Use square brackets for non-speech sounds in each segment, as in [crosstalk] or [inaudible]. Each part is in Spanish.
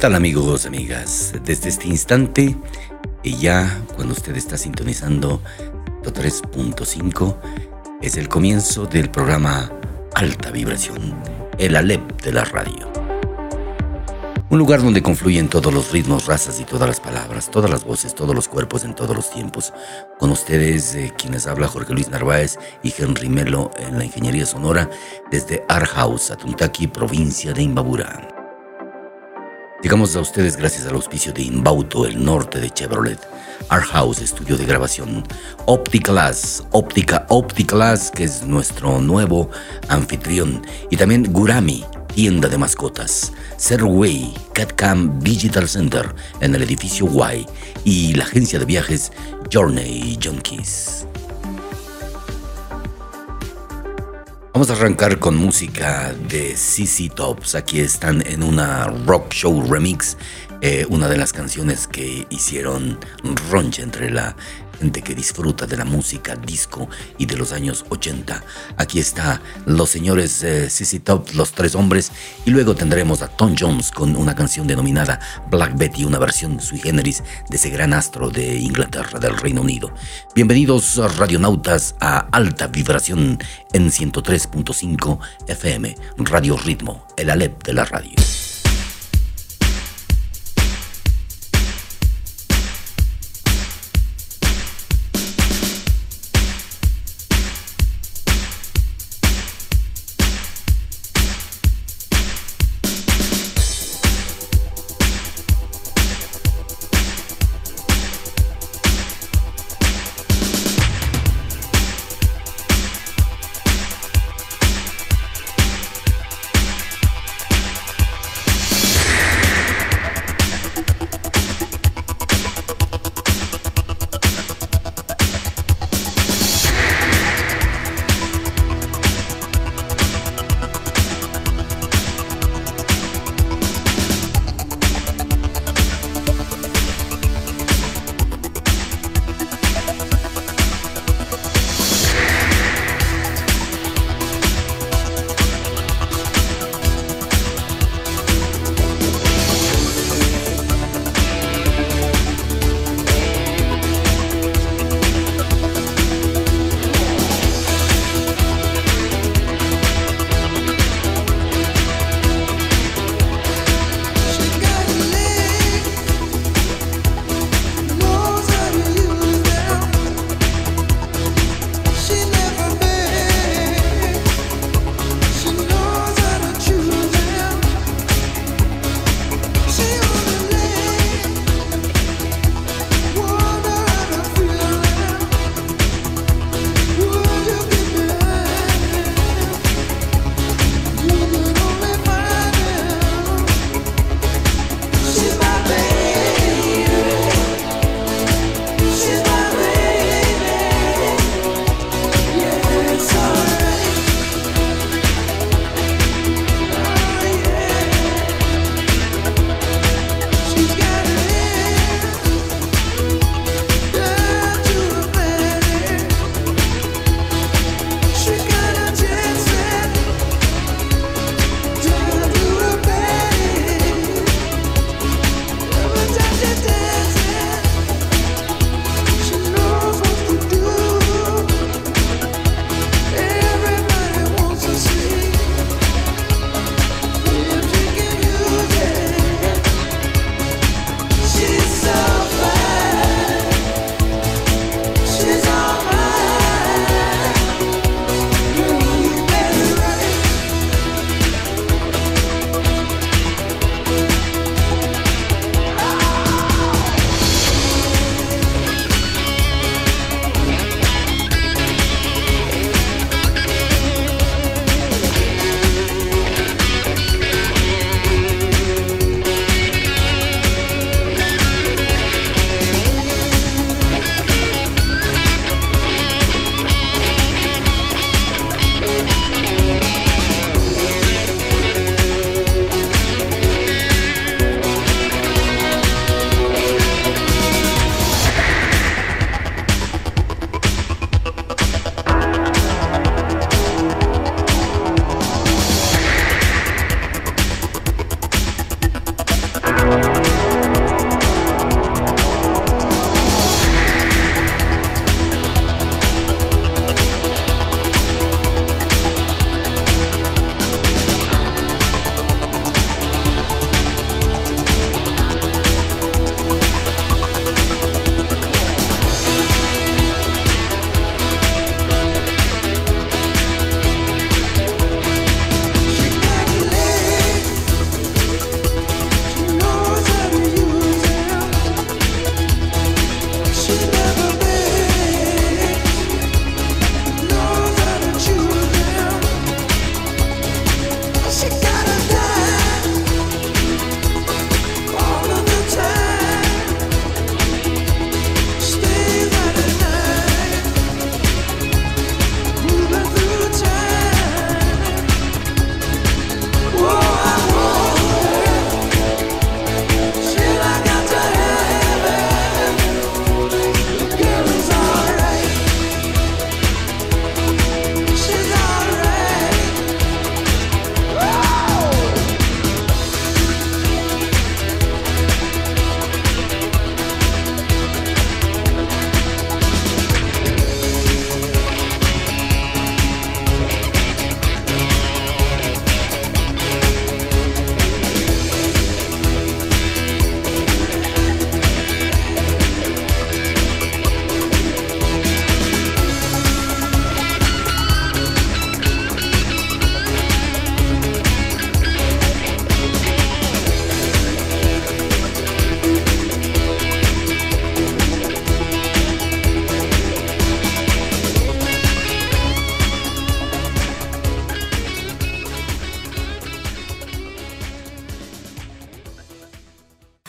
Tal amigos, amigas? Desde este instante, y ya cuando usted está sintonizando 3.5, es el comienzo del programa Alta Vibración, el Alep de la radio. Un lugar donde confluyen todos los ritmos, razas y todas las palabras, todas las voces, todos los cuerpos en todos los tiempos. Con ustedes, eh, quienes habla Jorge Luis Narváez y Henry Melo en la Ingeniería Sonora desde Arhaus, Atuntaki, provincia de Imbabura. Llegamos a ustedes gracias al auspicio de Inbauto, el norte de Chevrolet, Art House, estudio de grabación, Opticlass, Óptica Opticlass, que es nuestro nuevo anfitrión, y también Gurami, tienda de mascotas, Serway, CatCam Digital Center en el edificio Y. Y la agencia de viajes Journey Junkies. Vamos a arrancar con música de CC Tops. Aquí están en una rock show remix, eh, una de las canciones que hicieron roncha entre la gente que disfruta de la música disco y de los años 80. Aquí está los señores eh, CC Top, los tres hombres, y luego tendremos a Tom Jones con una canción denominada Black Betty, una versión sui generis de ese gran astro de Inglaterra, del Reino Unido. Bienvenidos radionautas a alta vibración en 103.5 FM, Radio Ritmo, el Alep de la radio.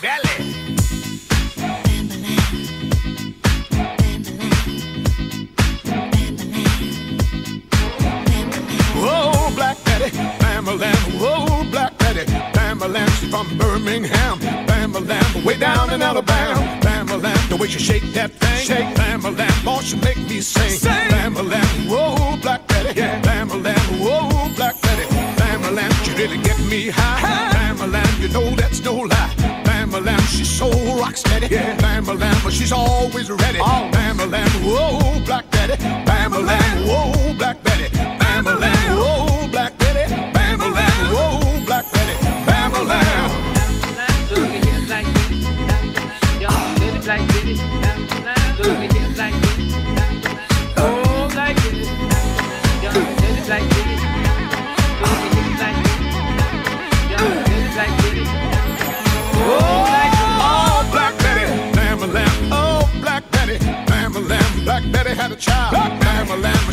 Dale. Oh, black daddy, Bamberland. Oh, black daddy, Bamberland. She's from Birmingham, Bamberland. Way down in Alabama, Bamberland. The way she shake that thing, shake Bamberland. Boy, she make me sing, sing. Bamberland. Oh, black daddy, yeah. Oh, black daddy, Bamberland. She really get me high. Hey she's so rock steady. Yeah. Bamba Lamba, she's always ready. Oh. Bamba Lamba, whoa, black daddy. Bamba Lamba, whoa, black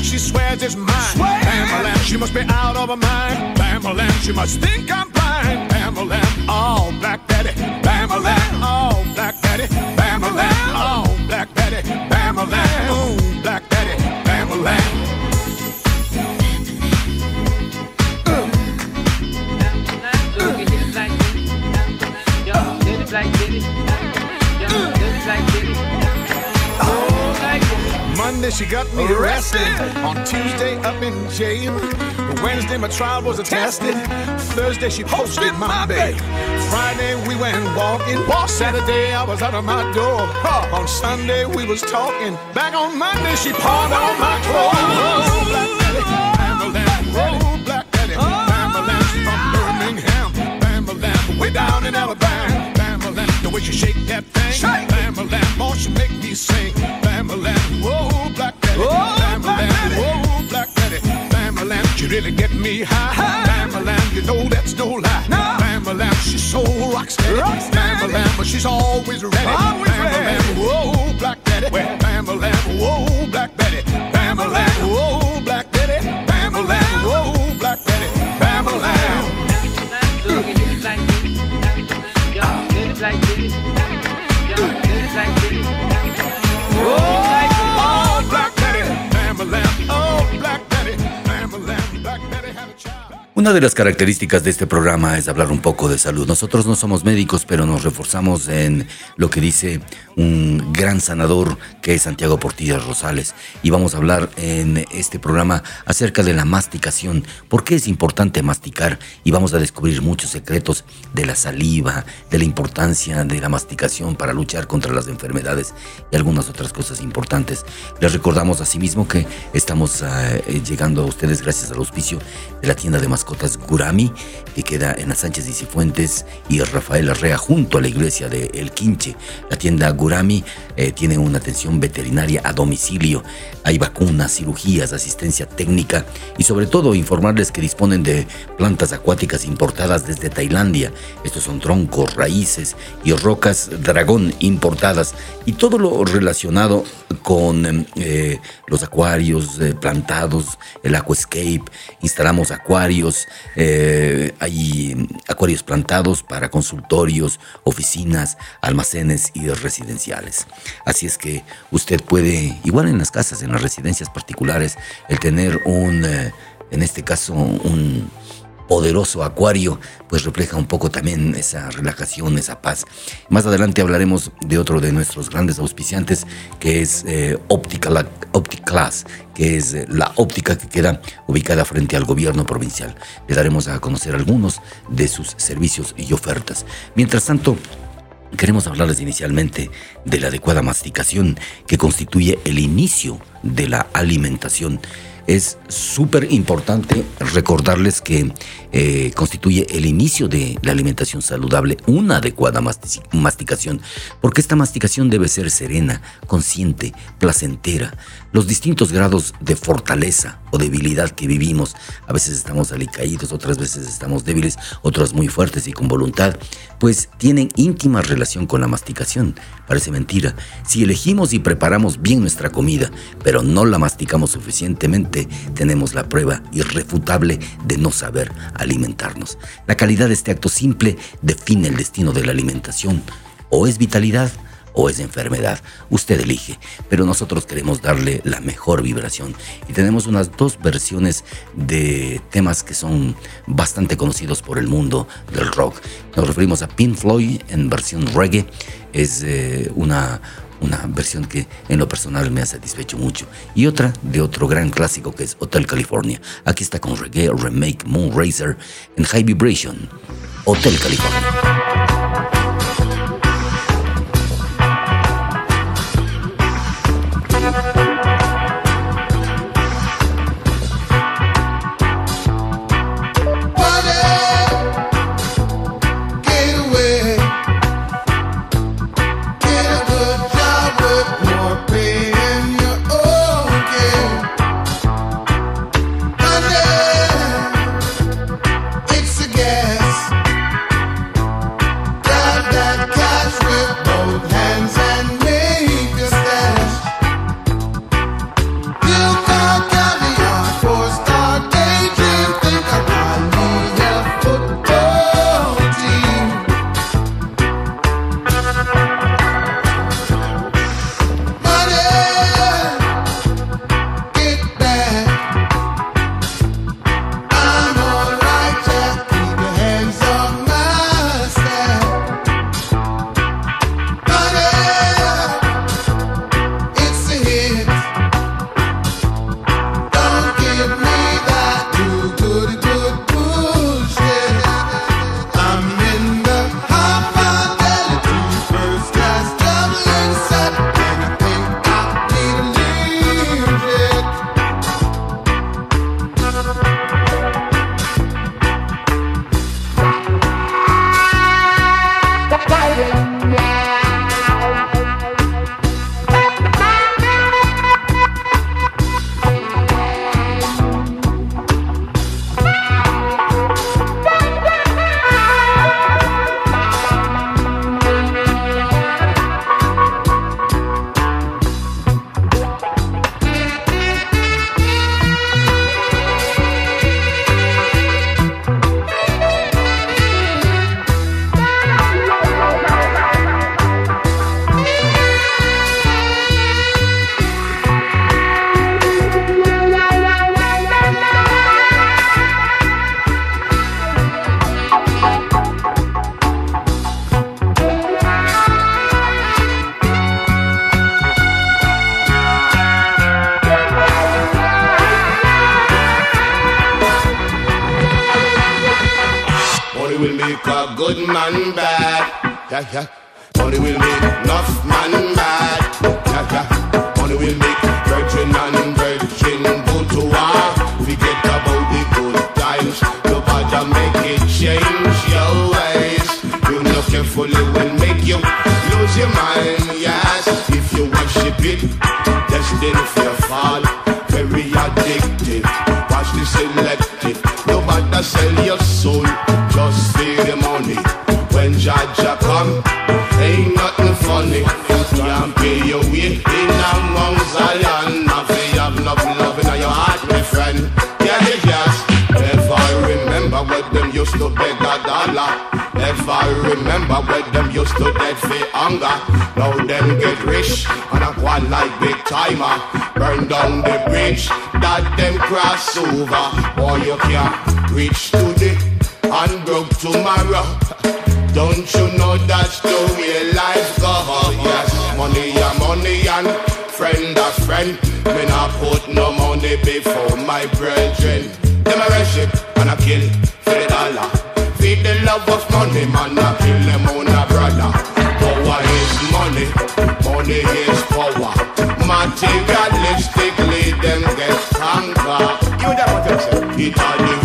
she swears it's mine. Swear. Pamela, she must be out of her mind. Pamela, she must think I'm blind. Pamela, all black daddy. Pamela. Got me arrested. On Tuesday, up in jail. Wednesday, my trial was attested. Thursday, she posted my bail. Friday, we went walking. Saturday, I was out of my door. On Sunday, we was talking. Back on Monday, she pawned all my oh, clothes. Black Black Betty. from oh. Birmingham. Way down in Alabama. Bamalam, the way she shake that thing. Shake. Bamalam, oh, she make You really get me high. high. Bama Lamb, you know that's no lie. No. Bama Lamb, she's so rock steady. Rock steady. Bama Lamb, she's always ready. Always Bama. Lamb, whoa, Black Daddy. Where? Bama Lamb, whoa, Black Daddy. Bama Lamb, whoa. Una de las características de este programa es hablar un poco de salud. Nosotros no somos médicos, pero nos reforzamos en lo que dice un gran sanador que es Santiago Portillas Rosales. Y vamos a hablar en este programa acerca de la masticación. ¿Por qué es importante masticar? Y vamos a descubrir muchos secretos de la saliva, de la importancia de la masticación para luchar contra las enfermedades y algunas otras cosas importantes. Les recordamos asimismo que estamos eh, llegando a ustedes gracias al auspicio de la tienda de mascotas Gurami, que queda en las Sánchez y Cifuentes y Rafael Arrea junto a la iglesia de El Quinche. La tienda Gurami eh, tiene una atención veterinaria a domicilio. Hay vacunas, cirugías, asistencia técnica y sobre todo informarles que disponen de plantas acuáticas importadas desde Tailandia. Estos son troncos, raíces y rocas dragón importadas y todo lo relacionado con eh, los acuarios eh, plantados, el aquascape, instalamos acuarios, eh, hay acuarios plantados para consultorios, oficinas, almacenes y residenciales. Así es que usted puede, igual en las casas, en las residencias particulares, el tener un, eh, en este caso, un poderoso acuario, pues refleja un poco también esa relajación, esa paz. Más adelante hablaremos de otro de nuestros grandes auspiciantes, que es eh, Optical, Opticlass, que es eh, la óptica que queda ubicada frente al gobierno provincial. Le daremos a conocer algunos de sus servicios y ofertas. Mientras tanto, Queremos hablarles inicialmente de la adecuada masticación que constituye el inicio de la alimentación es súper importante recordarles que eh, constituye el inicio de la alimentación saludable una adecuada masticación, porque esta masticación debe ser serena, consciente, placentera. Los distintos grados de fortaleza o debilidad que vivimos, a veces estamos alicaídos, otras veces estamos débiles, otras muy fuertes y con voluntad, pues tienen íntima relación con la masticación. Parece mentira. Si elegimos y preparamos bien nuestra comida, pero no la masticamos suficientemente, tenemos la prueba irrefutable de no saber alimentarnos. La calidad de este acto simple define el destino de la alimentación. O es vitalidad o es enfermedad. Usted elige, pero nosotros queremos darle la mejor vibración y tenemos unas dos versiones de temas que son bastante conocidos por el mundo del rock. Nos referimos a Pink Floyd en versión reggae, es eh, una una versión que en lo personal me ha satisfecho mucho. Y otra de otro gran clásico que es Hotel California. Aquí está con reggae remake Moonracer en High Vibration. Hotel California. them get rich and a quad like big timer. Burn down the bridge that them cross over. Boy, you can't reach today and broke tomorrow. Don't you know that's the way life goes? Yes, money and money and friend a friend. Me not put no money before my brethren. Them a worship and a kill for the dollar. Feed the love of money, man, I kill them on a brother money. Money is power. Materialistically, them get stronger. Give me that one, It are the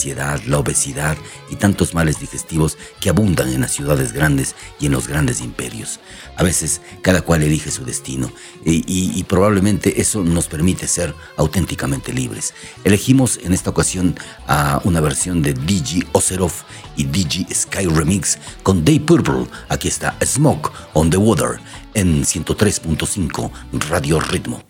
ansiedad, la obesidad y tantos males digestivos que abundan en las ciudades grandes y en los grandes imperios. A veces cada cual elige su destino eh, y, probablemente eso nos permite ser auténticamente libres. Elegimos en esta ocasión a una versión de DJ Oseroff y DJ Sky Remix con Day Purple. Aquí está Smoke on the Water en 103.5 Radio Ritmo.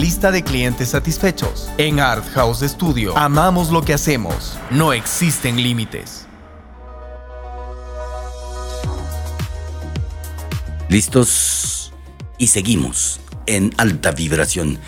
lista de clientes satisfechos. En Art House Studio amamos lo que hacemos. No existen límites. ¿Listos? Y seguimos en alta vibración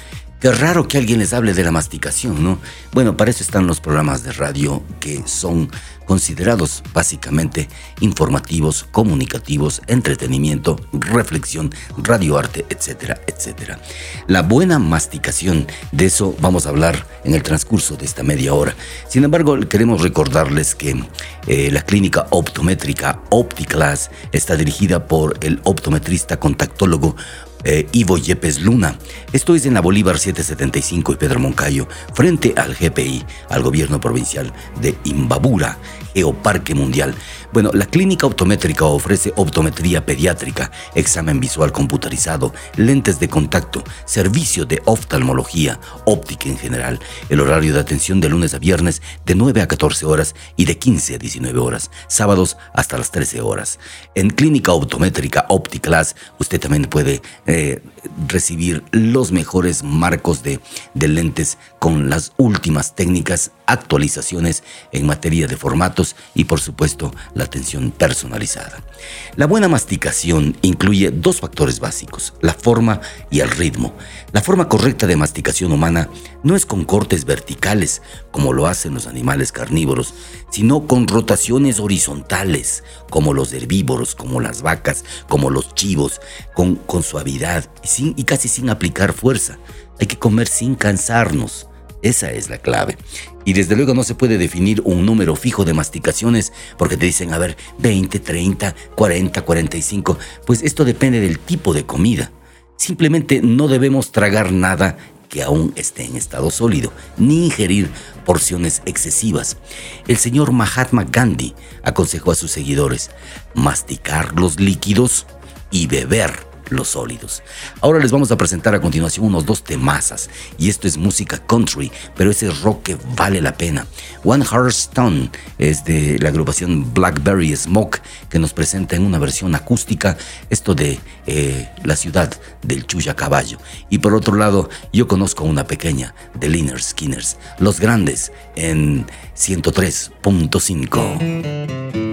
Qué raro que alguien les hable de la masticación, ¿no? Bueno, para eso están los programas de radio que son considerados básicamente informativos, comunicativos, entretenimiento, reflexión, radioarte, etcétera, etcétera. La buena masticación, de eso vamos a hablar en el transcurso de esta media hora. Sin embargo, queremos recordarles que eh, la clínica optométrica OptiClass está dirigida por el optometrista contactólogo eh, Ivo Yepes Luna. Esto es en la Bolívar 775 y Pedro Moncayo, frente al GPI, al gobierno provincial de Imbabura, Geoparque Mundial. Bueno, la clínica optométrica ofrece optometría pediátrica, examen visual computarizado, lentes de contacto, servicio de oftalmología, óptica en general. El horario de atención de lunes a viernes de 9 a 14 horas y de 15 a 19 horas, sábados hasta las 13 horas. En clínica optométrica OptiClass usted también puede eh, recibir los mejores marcos de, de lentes con las últimas técnicas, actualizaciones en materia de formatos y por supuesto la atención personalizada. La buena masticación incluye dos factores básicos, la forma y el ritmo. La forma correcta de masticación humana no es con cortes verticales, como lo hacen los animales carnívoros, sino con rotaciones horizontales, como los herbívoros, como las vacas, como los chivos, con, suavidad y casi sin aplicar fuerza. Hay que comer sin cansarnos. Esa es la clave. Y desde luego no se puede definir un número fijo de masticaciones porque te dicen, a ver, 20, 30, 40, 45. Pues esto depende del tipo de comida. Simplemente no debemos tragar nada que aún esté en estado sólido, ni ingerir porciones excesivas. El señor Mahatma Gandhi aconsejó a sus seguidores masticar los líquidos y beber los sólidos. Ahora les vamos a presentar a continuación unos dos temazas, y esto es música country, pero ese rock que vale la pena. One Heart Stone es de la agrupación Blackberry Smoke, que nos presenta en una versión acústica esto de eh, la ciudad del Chuya Caballo. Y por otro lado, yo conozco una pequeña de Liner Skinners, los grandes en 103.5.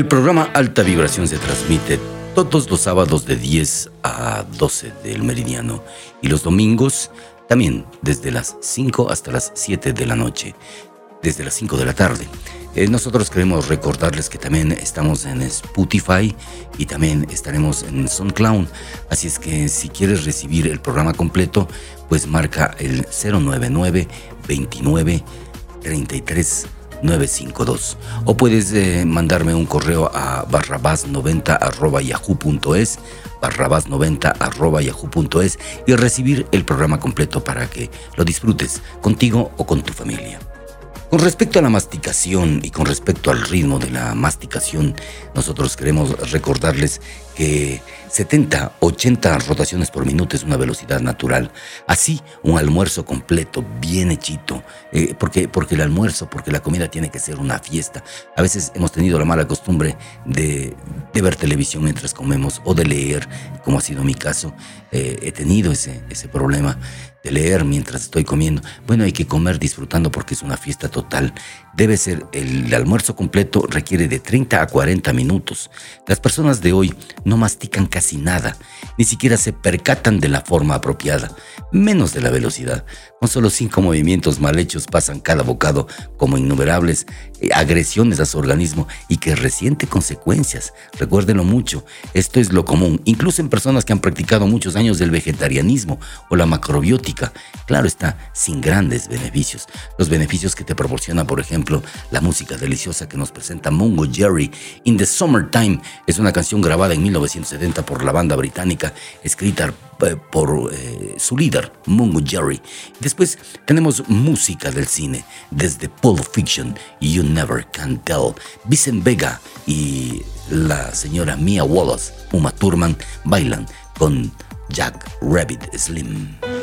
El programa Alta Vibración se transmite todos los sábados de 10 a 12 del meridiano y los domingos también desde las 5 hasta las 7 de la noche, desde las 5 de la tarde. Eh, nosotros queremos recordarles que también estamos en Spotify y también estaremos en SoundCloud. Así es que si quieres recibir el programa completo, pues marca el 099 29 33 952 o puedes eh, mandarme un correo a barrabás90 arroba yahoo.es barrabás90 arroba yahoo.es y recibir el programa completo para que lo disfrutes contigo o con tu familia. Con respecto a la masticación y con respecto al ritmo de la masticación, nosotros queremos recordarles que 70, 80 rotaciones por minuto es una velocidad natural. Así, un almuerzo completo, bien hechito, eh, porque, porque el almuerzo, porque la comida tiene que ser una fiesta. A veces hemos tenido la mala costumbre de, ver televisión mientras comemos o de leer, como ha sido mi caso. Eh, he tenido ese, ese problema. de leer mientras estoy comiendo. Bueno, hay que comer disfrutando porque es una fiesta total. Debe ser el almuerzo completo requiere de 30 a 40 minutos. Las personas de hoy no mastican casi nada, ni siquiera se percatan de la forma apropiada, menos de la velocidad. Con solo cinco movimientos mal hechos pasan cada bocado como innumerables eh, agresiones a su organismo y que resiente consecuencias. Recuérdenlo mucho, esto es lo común, incluso en personas que han practicado muchos años del vegetarianismo o la macrobiótica. Claro está, sin grandes beneficios. Los beneficios que te proporciona, por ejemplo, la música deliciosa que nos presenta Mungo Jerry in the Summertime es una canción grabada en 1970 por la banda británica, escrita eh, por eh, su líder, Mungo Jerry. Después tenemos música del cine, desde Pulp Fiction, You Never Can Tell, Vincent Vega y la señora Mia Wallace, Uma Thurman, bailan con Jack Rabbit Slim.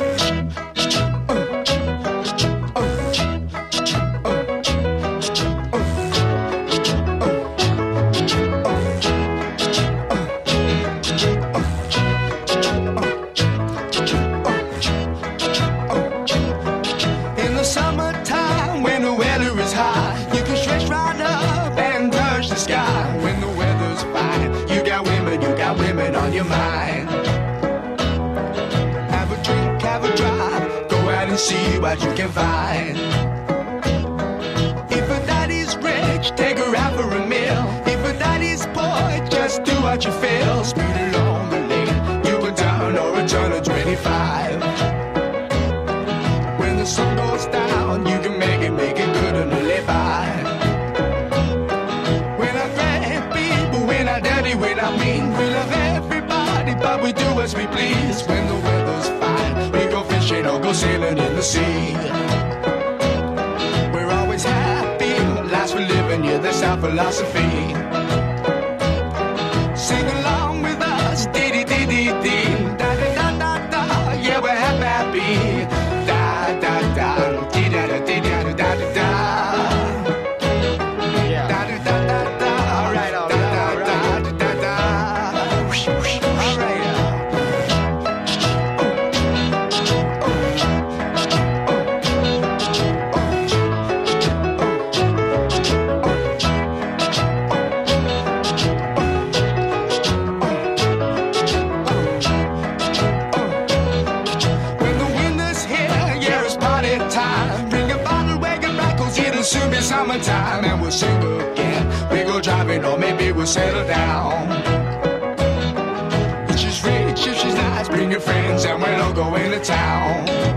What you can find. If a daddy's rich, take her out for a meal. If a daddy's poor, just do what you feel. Speed along the lane, you go down or a turn of 25. When the sun goes down, you can make it, make it good and live by. When I grab people, when I dirty, when I mean, we love everybody, but we do as we please. Sea. We're always happy, last we're living, yeah, that's our philosophy. Settle down. If she's rich, if she's nice, bring your friends, and we'll all go into town.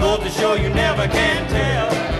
Goes to show you never can tell.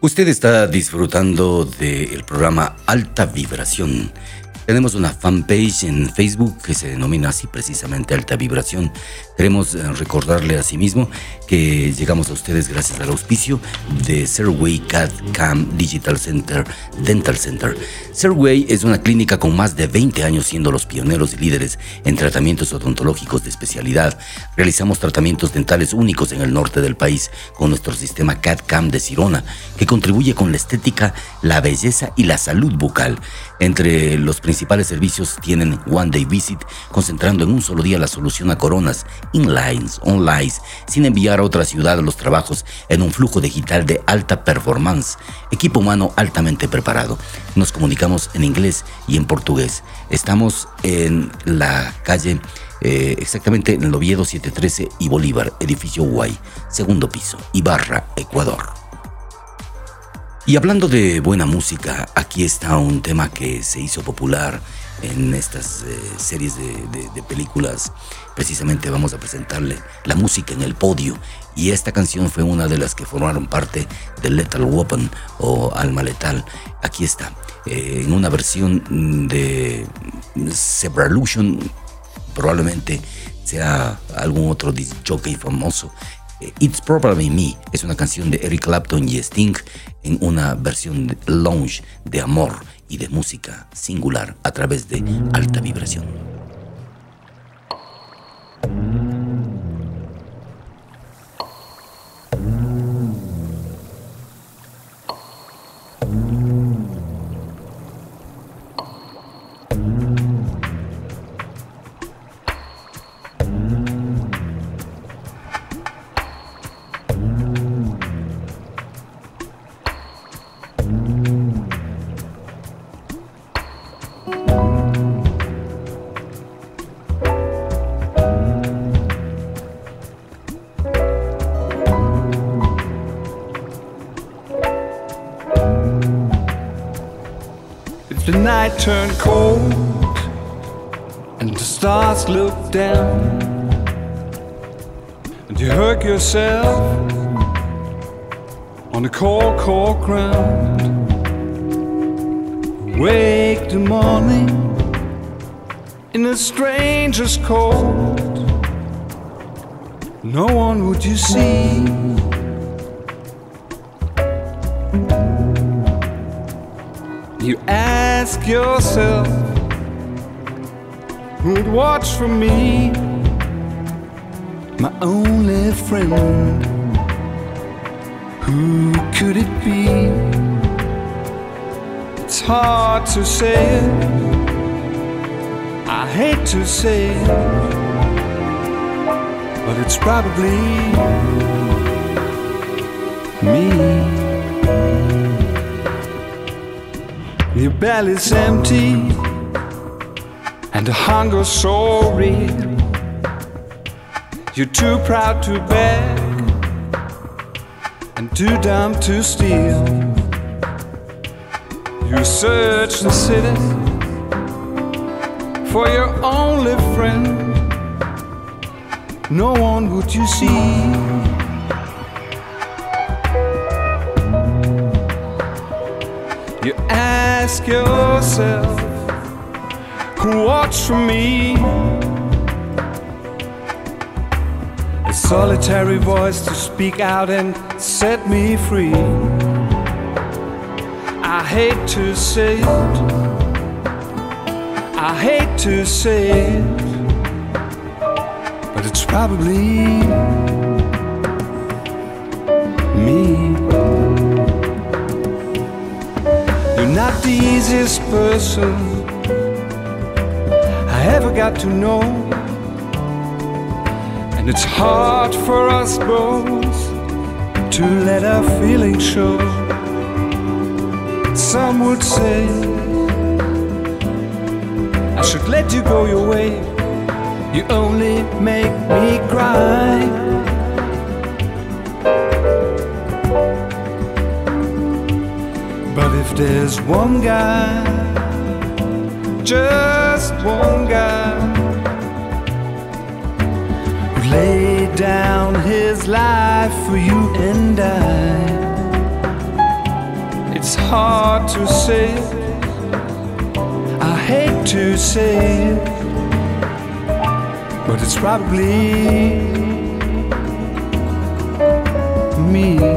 Usted está disfrutando del programa Alta Vibración. Tenemos una fanpage en Facebook que se denomina así precisamente Alta Vibración. Queremos eh, recordarle a sí mismo que llegamos a ustedes gracias al auspicio de Serway CAD Cam Digital Center Dental Center. Serway es una clínica con más de 20 años siendo los pioneros y líderes en tratamientos odontológicos de especialidad. Realizamos tratamientos dentales únicos en el norte del país con nuestro sistema CAD Cam de Sirona que contribuye con la estética, la belleza y la salud bucal. Entre los principales servicios tienen One Day Visit, concentrando en un solo día la solución a coronas, inlines, onlines, sin enviar a otra ciudad los trabajos en un flujo digital de alta performance, equipo humano altamente preparado. Nos comunicamos en inglés y en portugués. Estamos en la calle, eh, exactamente en el Oviedo 713 y Bolívar, edificio Guay, segundo piso, Ibarra, Ecuador. Y hablando de buena música, aquí está un tema que se hizo popular en estas eh, series de, de- de películas. Precisamente vamos a presentarle la música en el podio. Y esta canción fue una de las que formaron parte de Lethal Weapon o Alma Letal. Aquí está, eh, en una versión de Zebralution, probablemente sea algún otro jockey famoso. Eh, It's Probably Me es una canción de Eric Clapton y Sting en una versión lounge de amor y de música singular a través de alta vibración. The night turned cold and the stars looked down, and you hurt yourself on the cold, cold ground, wake the morning in a stranger's cold. No one would you see. Ask yourself who'd watch for me, my only friend. Who could it be? It's hard to say it. I hate to say it. but it's probably me. Your belly's empty and the hunger's so real. You're too proud to beg and too dumb to steal. You search the city for your only friend. No one would you see. Ask yourself, what's for me? A solitary voice to speak out and set me free. I hate to say it, I hate to say it, but it's probably me. The easiest person I ever got to know. And it's hard for us both to let our feelings show. Some would say I should let you go your way. You only make me cry. There's one guy, just one guy, who laid down his life for you and I, it's hard to say. I hate to say it, but it's probably me.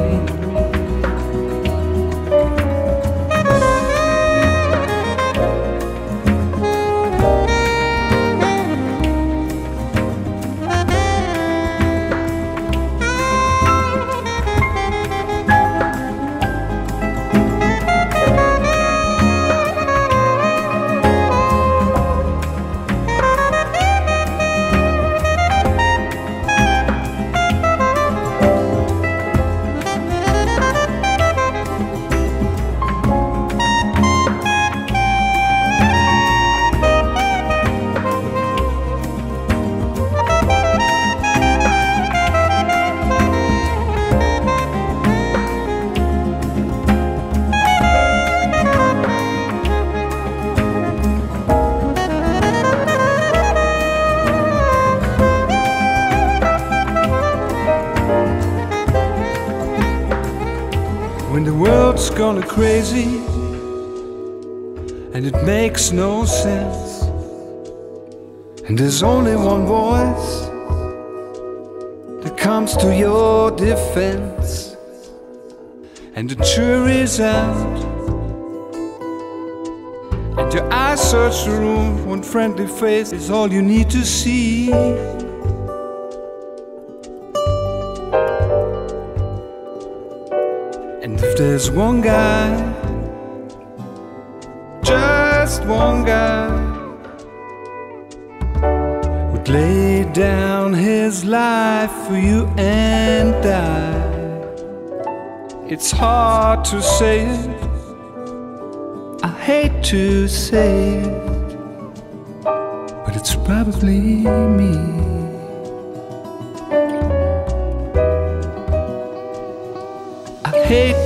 Gone crazy and it makes no sense, and there's only one voice that comes to your defense, and the jury's out, and your eyes search the room, one friendly face is all you need to see. There's one guy, just one guy, would lay down his life for you and I, it's hard to say it. I hate to say it, but it's probably me.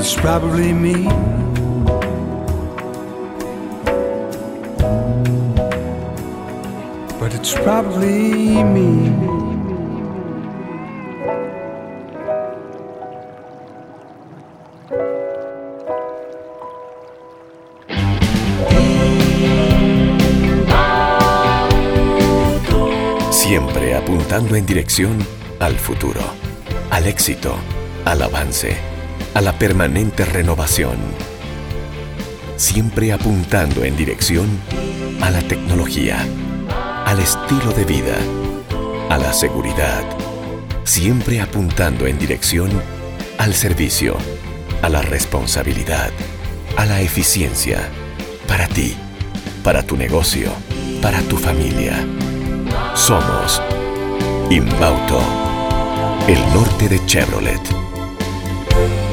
It's probably me. But it's probably me. Siempre apuntando en dirección al futuro. al éxito, al avance, a la permanente renovación. Siempre apuntando en dirección a la tecnología, al estilo de vida, a la seguridad. Siempre apuntando en dirección al servicio, a la responsabilidad, a la eficiencia, para ti, para tu negocio, para tu familia. Somos Inbauto, el norte de Chevrolet.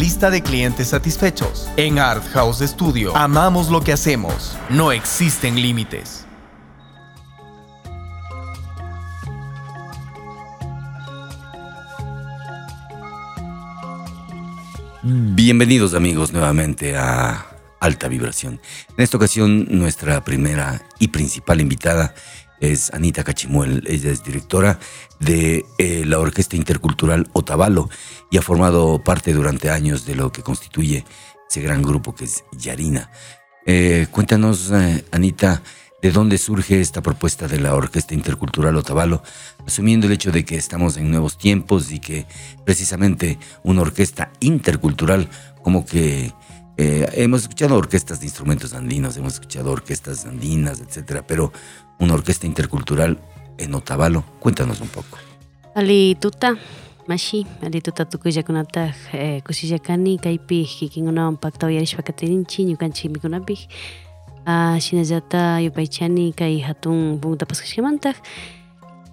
lista de clientes satisfechos. En Art House Studio amamos lo que hacemos. No existen límites. Bienvenidos amigos nuevamente a Alta Vibración. En esta ocasión nuestra primera y principal invitada es Anita Cachimuel. Ella es directora de eh, la Orquesta Intercultural Otavalo y ha formado parte durante años de lo que constituye ese gran grupo que es Yarina. Eh, cuéntanos, eh, Anita, de dónde surge esta propuesta de la Orquesta Intercultural Otavalo, asumiendo el hecho de que estamos en nuevos tiempos y que precisamente una orquesta intercultural como que hemos escuchado orquestas de instrumentos andinos, hemos escuchado orquestas andinas, etcétera, pero una orquesta intercultural en Otavalo. Cuéntanos un poco. Ali tuta, mashi, ali tuta tukuyakunata eh, kusillakani kaypi kikinkunawan paktawayarishpakatirinchi ñukanchik mikunapik ah, shinallata yupaychani kay hatun puntapas kashkamantaq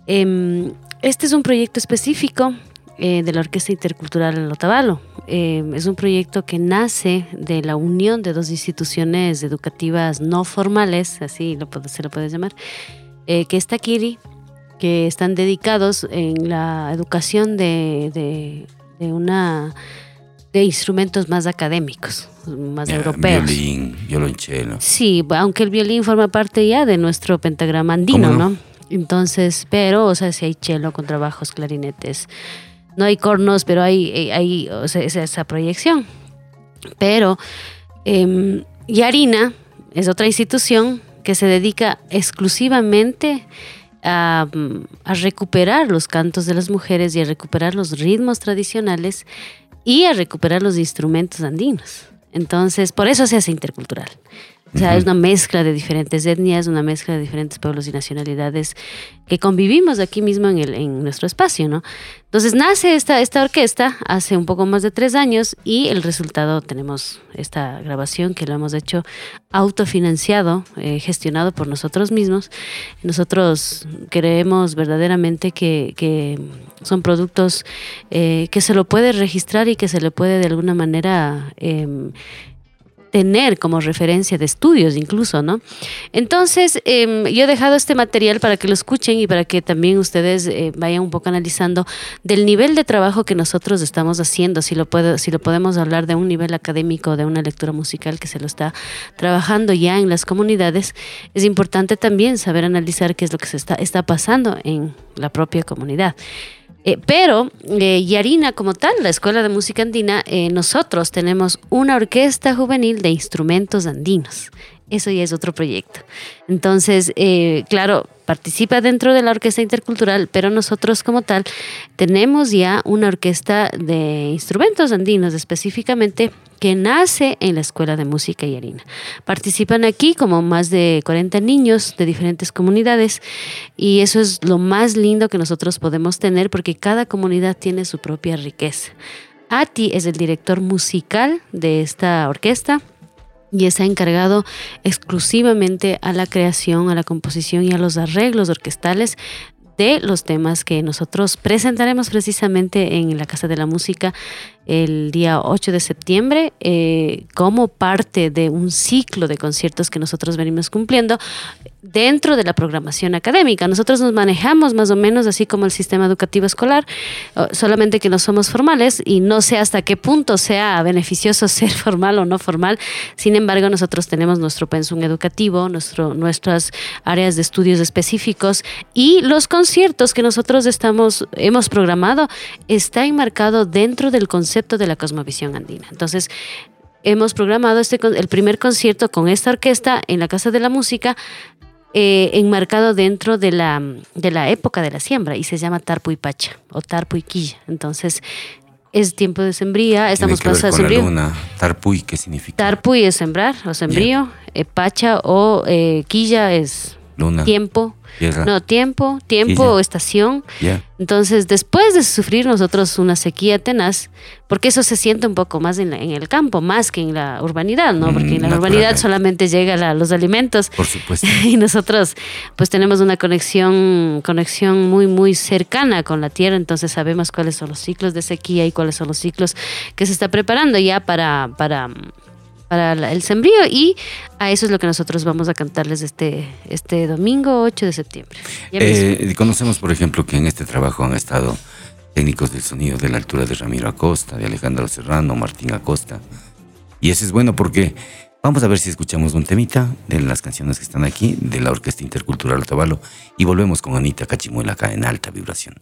eh, este es un proyecto específico eh, de la Orquesta Intercultural Otavalo. Eh, es un proyecto que nace de la unión de dos instituciones educativas no formales, así lo, se lo puede llamar, eh, que es Taquiri, que están dedicados en la educación de, de, una de instrumentos más académicos, más europeos. Violín, violonchelo. Sí, aunque el violín forma parte ya de nuestro pentagrama andino, ¿no? Entonces, pero, o sea, si hay cello, contrabajos, clarinetes, no hay cornos, pero hay, eh, esa, proyección. Pero eh, Yarina es otra institución que se dedica exclusivamente a, recuperar los cantos de las mujeres y a recuperar los ritmos tradicionales y a recuperar los instrumentos andinos. Entonces, por eso se hace intercultural. O sea, es una mezcla de diferentes etnias, una mezcla de diferentes pueblos y nacionalidades que convivimos aquí mismo en, el, en nuestro espacio, ¿no? Entonces nace esta, esta orquesta hace un poco más de tres años y el resultado tenemos esta grabación que lo hemos hecho autofinanciado, eh, gestionado por nosotros mismos. Nosotros creemos verdaderamente que, que son productos eh, que se lo puede registrar y que se le puede de alguna manera... Eh, tener como referencia de estudios incluso, ¿no? Entonces, em, yo he dejado este material para que lo escuchen y para que también ustedes eh, vayan un poco analizando del nivel de trabajo que nosotros estamos haciendo, si lo, puedo, si lo podemos hablar de un nivel académico, de una lectura musical que se lo está trabajando ya en las comunidades, es importante también saber analizar qué es lo que se está, está pasando en la propia comunidad. Eh, pero eh, Yarina como tal, la Escuela de Música Andina, eh, nosotros tenemos una orquesta juvenil de instrumentos andinos. Eso ya es otro proyecto. Entonces, eh, claro, participa dentro de la orquesta intercultural, pero nosotros como tal tenemos ya una orquesta de instrumentos andinos específicamente que nace en la Escuela de Música y Harina. Participan aquí como más de 40 niños de diferentes comunidades y eso es lo más lindo que nosotros podemos tener porque cada comunidad tiene su propia riqueza. Ati es el director musical de esta orquesta y está encargado exclusivamente a la creación, a la composición y a los arreglos orquestales de los temas que nosotros presentaremos precisamente en la Casa de la Música el día 8 de septiembre eh, como parte de un ciclo de conciertos que nosotros venimos cumpliendo dentro de la programación académica. Nosotros nos manejamos más o menos así como el sistema educativo escolar, solamente que no somos formales y no sé hasta qué punto sea beneficioso [laughs] ser formal o no formal. Sin embargo, nosotros tenemos nuestro pensum educativo, nuestro, nuestras áreas de estudios específicos y los conciertos que nosotros estamos, hemos programado está enmarcado dentro del concepto de la cosmovisión andina. Entonces, hemos programado este, el primer concierto con esta orquesta en la Casa de la Música eh, enmarcado dentro de la, de la época de la siembra y se llama Tarpu y Pacha o Tarpu y Quilla. Entonces, es tiempo de sembría, estamos pasando sembrío. Luna. Tarpuy, ¿qué significa? Tarpuy es sembrar o sembrío, eh, pacha o eh, quilla es Luna. tiempo, no, tiempo, tiempo o estación. Entonces, después de sufrir nosotros una sequía tenaz, porque eso se siente un poco más en, el campo, más que en la urbanidad, ¿no? Porque en la mm, urbanidad solamente llegan los alimentos. Por supuesto. [laughs] Y nosotros, pues tenemos una conexión, conexión muy, muy cercana con la tierra, entonces sabemos cuáles son los ciclos de sequía y cuáles son los ciclos que se está preparando ya para, para para el sembrío y a eso es lo que nosotros vamos a cantarles este, este domingo 8 de septiembre. Eh, conocemos, por ejemplo, que en este trabajo han estado técnicos del sonido de la altura de Ramiro Acosta, de Alejandro Serrano, Martín Acosta. Y eso es bueno porque vamos a ver si escuchamos un temita de las canciones que están aquí, de la Orquesta Intercultural Otavalo, y volvemos con Anita Cachimuela acá en alta vibración.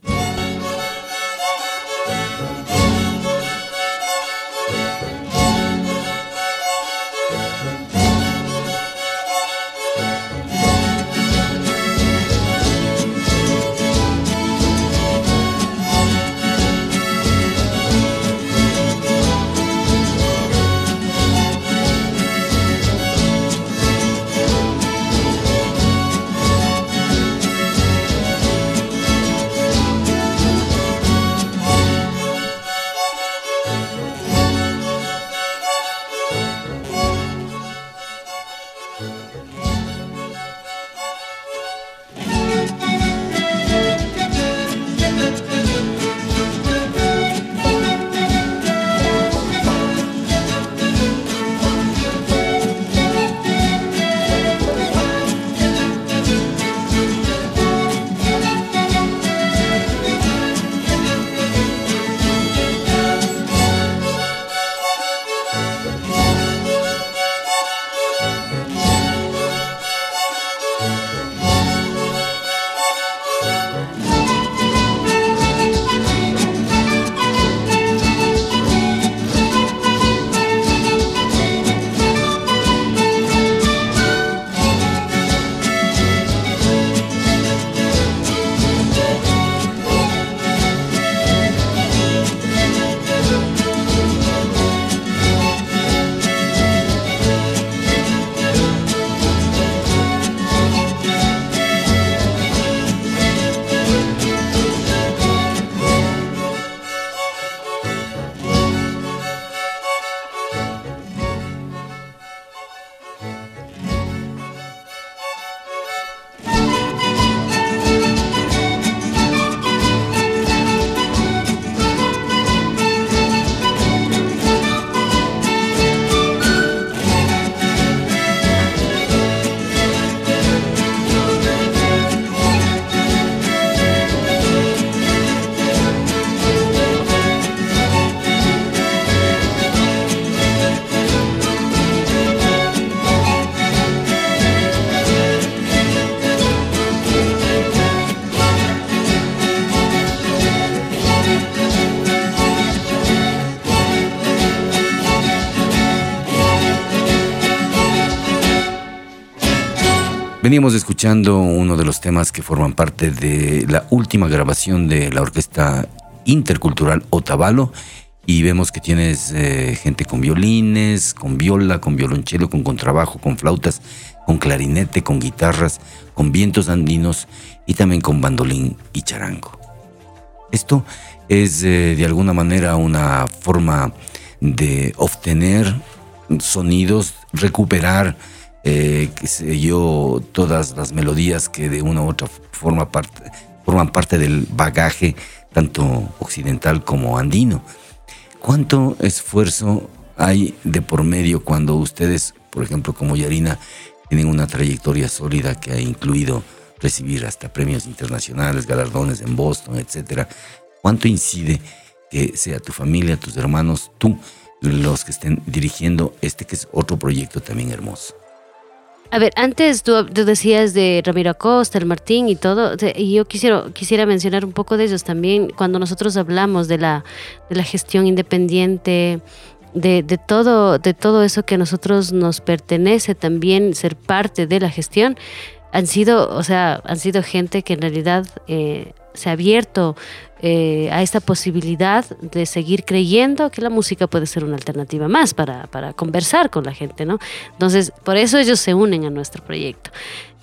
Veníamos escuchando uno de los temas que forman parte de la última grabación de la Orquesta Intercultural Otavalo y vemos que tienes eh, gente con violines, con viola, con violonchelo, con contrabajo, con flautas, con clarinete, con guitarras, con vientos andinos y también con bandolín y charango. Esto es eh, de alguna manera una forma de obtener sonidos, recuperar, eh, yo, todas las melodías que de una u otra forma forman parte del bagaje tanto occidental como andino. ¿Cuánto esfuerzo hay de por medio cuando ustedes, por ejemplo, como Yarina, tienen una trayectoria sólida que ha incluido recibir hasta premios internacionales, galardones en Boston, etcétera? ¿Cuánto incide que sea tu familia, tus hermanos, tú, los que estén dirigiendo este que es otro proyecto también hermoso? A ver, antes tú, decías de Ramiro Acosta, el Martín y todo, y yo quisiera, quisiera mencionar un poco de ellos también. Cuando nosotros hablamos de la, de la gestión independiente, de, de todo, de todo eso que a nosotros nos pertenece también ser parte de la gestión, han sido, o sea, han sido gente que en realidad eh, se ha abierto eh, a esta posibilidad de seguir creyendo que la música puede ser una alternativa más para, para conversar con la gente, ¿no? Entonces, por eso ellos se unen a nuestro proyecto.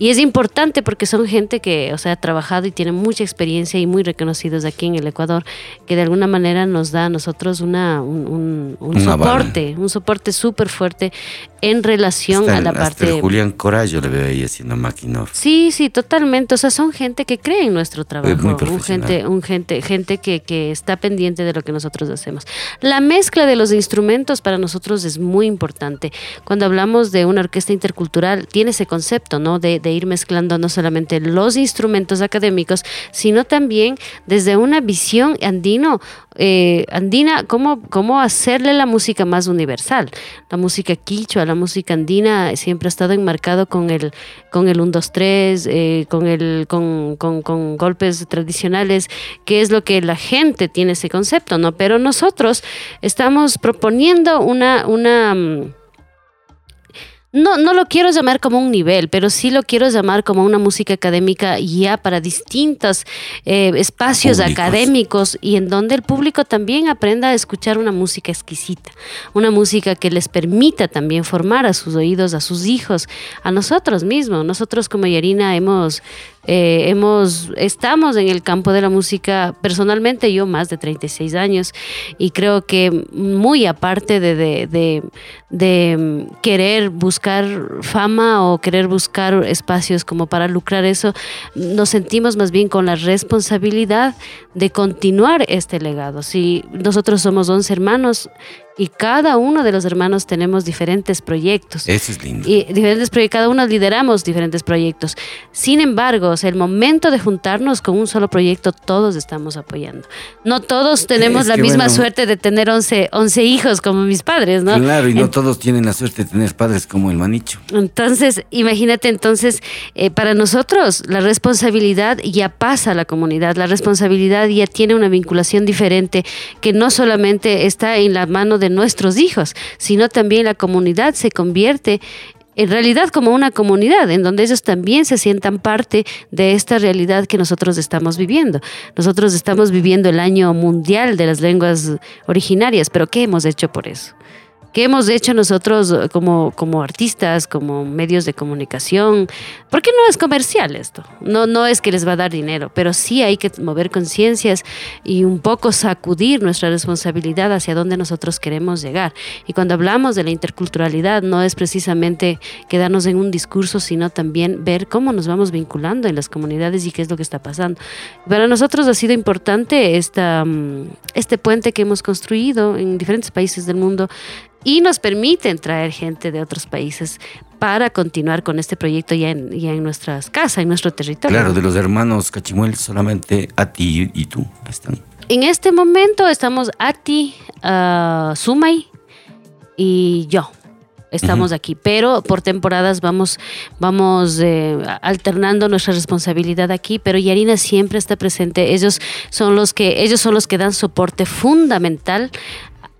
Y es importante porque son gente que, o sea, ha trabajado y tiene mucha experiencia y muy reconocidos aquí en el Ecuador, que de alguna manera nos da a nosotros una, un, un- un Un aval. soporte, un soporte súper fuerte en relación Hasta a la parte... el Julián Corallo le veo ahí haciendo maquinor. Sí, sí, totalmente. O sea, son gente que cree en nuestro trabajo. muy un gente, un gente, gente que, que está pendiente de lo que nosotros hacemos. La mezcla de los instrumentos para nosotros es muy importante. Cuando hablamos de una orquesta intercultural, tiene ese concepto, ¿no? De, de ir mezclando no solamente los instrumentos académicos, sino también desde una visión andino, eh, andina, cómo, cómo hacerle la música más universal. La música quichua, la música andina siempre ha estado enmarcado con el, con el 1, 2, 3, eh, con, el, con, con, con golpes tradicionales, que es lo que la gente tiene ese concepto, ¿no? Pero nosotros estamos proponiendo una... una mm, no, no lo quiero llamar como un nivel, pero sí lo quiero llamar como una música académica ya para distintos eh, espacios Públicos. académicos y en donde el público también aprenda a escuchar una música exquisita, una música que les permita también formar a sus oídos, a sus hijos, a nosotros mismos. Nosotros como Yarina hemos eh, hemos, estamos en el campo de la música, personalmente yo más de 36 años, y creo que muy aparte de, de, de- mm, querer buscar fama o querer buscar espacios como para lucrar eso, nos sentimos más bien con la responsabilidad de continuar este legado. Si nosotros somos 11 hermanos y cada uno de los hermanos tenemos diferentes proyectos. Eso es lindo. Y diferentes proyectos, cada uno lideramos diferentes proyectos. Sin embargo, o sea, el momento de juntarnos con un solo proyecto, todos estamos apoyando. No todos tenemos Es la misma bueno. suerte de tener 11, 11 hijos como mis padres, ¿no? Claro, y no En- todos tienen la suerte de tener padres como el Manicho. entonces, imagínate, entonces, eh, para nosotros la responsabilidad ya pasa a la comunidad, la responsabilidad ya tiene una vinculación diferente que no solamente está en la mano de nuestros hijos, sino también la comunidad se convierte en realidad como una comunidad, en donde ellos también se sientan parte de esta realidad que nosotros estamos viviendo. Nosotros estamos viviendo el año mundial de las lenguas originarias, pero ¿qué hemos hecho por eso? ¿Qué hemos hecho nosotros eh, como, como artistas, como medios de comunicación? Porque no es comercial esto, no, no es que les va a dar dinero, pero sí hay que mover conciencias y un poco sacudir nuestra responsabilidad hacia dónde nosotros queremos llegar. Y cuando hablamos de la interculturalidad, no es precisamente quedarnos en un discurso, sino también ver cómo nos vamos vinculando en las comunidades y qué es lo que está pasando. Para nosotros ha sido importante esta, mm, este puente que hemos construido en diferentes países del mundo y nos permiten traer gente de otros países para continuar con este proyecto ya en, ya en nuestras casas, en nuestro territorio. Claro, de los hermanos Cachimuel, solamente a ti y tú están. En este momento estamos Ati, ah, Sumay y yo. Estamos aquí, pero por temporadas vamos, vamos eh, alternando nuestra responsabilidad aquí, pero Yarina siempre está presente. Ellos son los que, ellos son los que dan soporte fundamental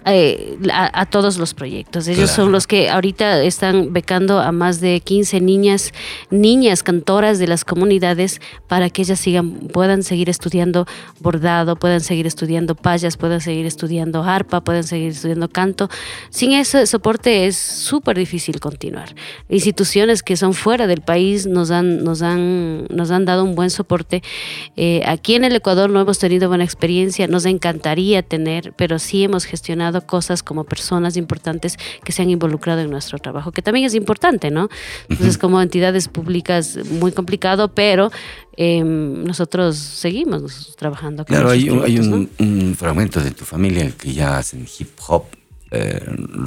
eh, a, a todos los proyectos. Ellos son los que ahorita están becando a más de 15 niñas, niñas cantoras de las comunidades para que ellas sigan, puedan seguir estudiando bordado, puedan seguir estudiando payas, puedan seguir estudiando arpa, puedan seguir estudiando canto. Sin ese soporte es súper difícil continuar. Instituciones que son fuera del país nos han, nos han, nos han dado un buen soporte. Eh, aquí en el Ecuador no hemos tenido buena experiencia, nos encantaría tener, pero sí hemos gestionado cosas como personas importantes que se han involucrado en nuestro trabajo, que también es importante, ¿no? Entonces, como entidades públicas, muy complicado, pero eh, nosotros seguimos trabajando. Con Claro, hay, un, hay proyectos, un, ¿no? un fragmento de tu familia que ya hacen hip hop, eh,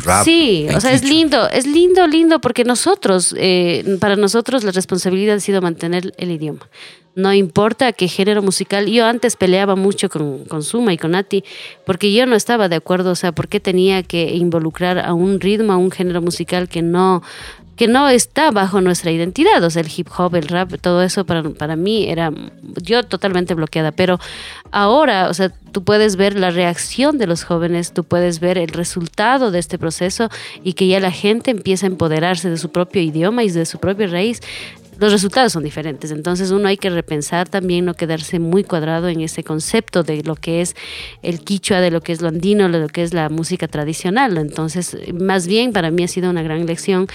rap. Sí, o sea, es lindo, es lindo, lindo, porque nosotros, eh, para nosotros la responsabilidad ha sido mantener el idioma. No importa qué género musical. Yo antes peleaba mucho con, Suma y con Ati, porque yo no estaba de acuerdo, o sea, por qué tenía que involucrar a un ritmo, a un género musical que no que no está bajo nuestra identidad, o sea, el hip hop, el rap, todo eso para, para mí era yo totalmente bloqueada, pero ahora, o sea, tú puedes ver la reacción de los jóvenes, tú puedes ver el resultado de este proceso y que ya la gente empieza a empoderarse de su propio idioma y de su propia raíz. Los resultados son diferentes, entonces uno hay que repensar también, no quedarse muy cuadrado en ese concepto de lo que es el quichua, de lo que es lo andino, de lo que es la música tradicional. Entonces, más bien para mí ha sido una gran lección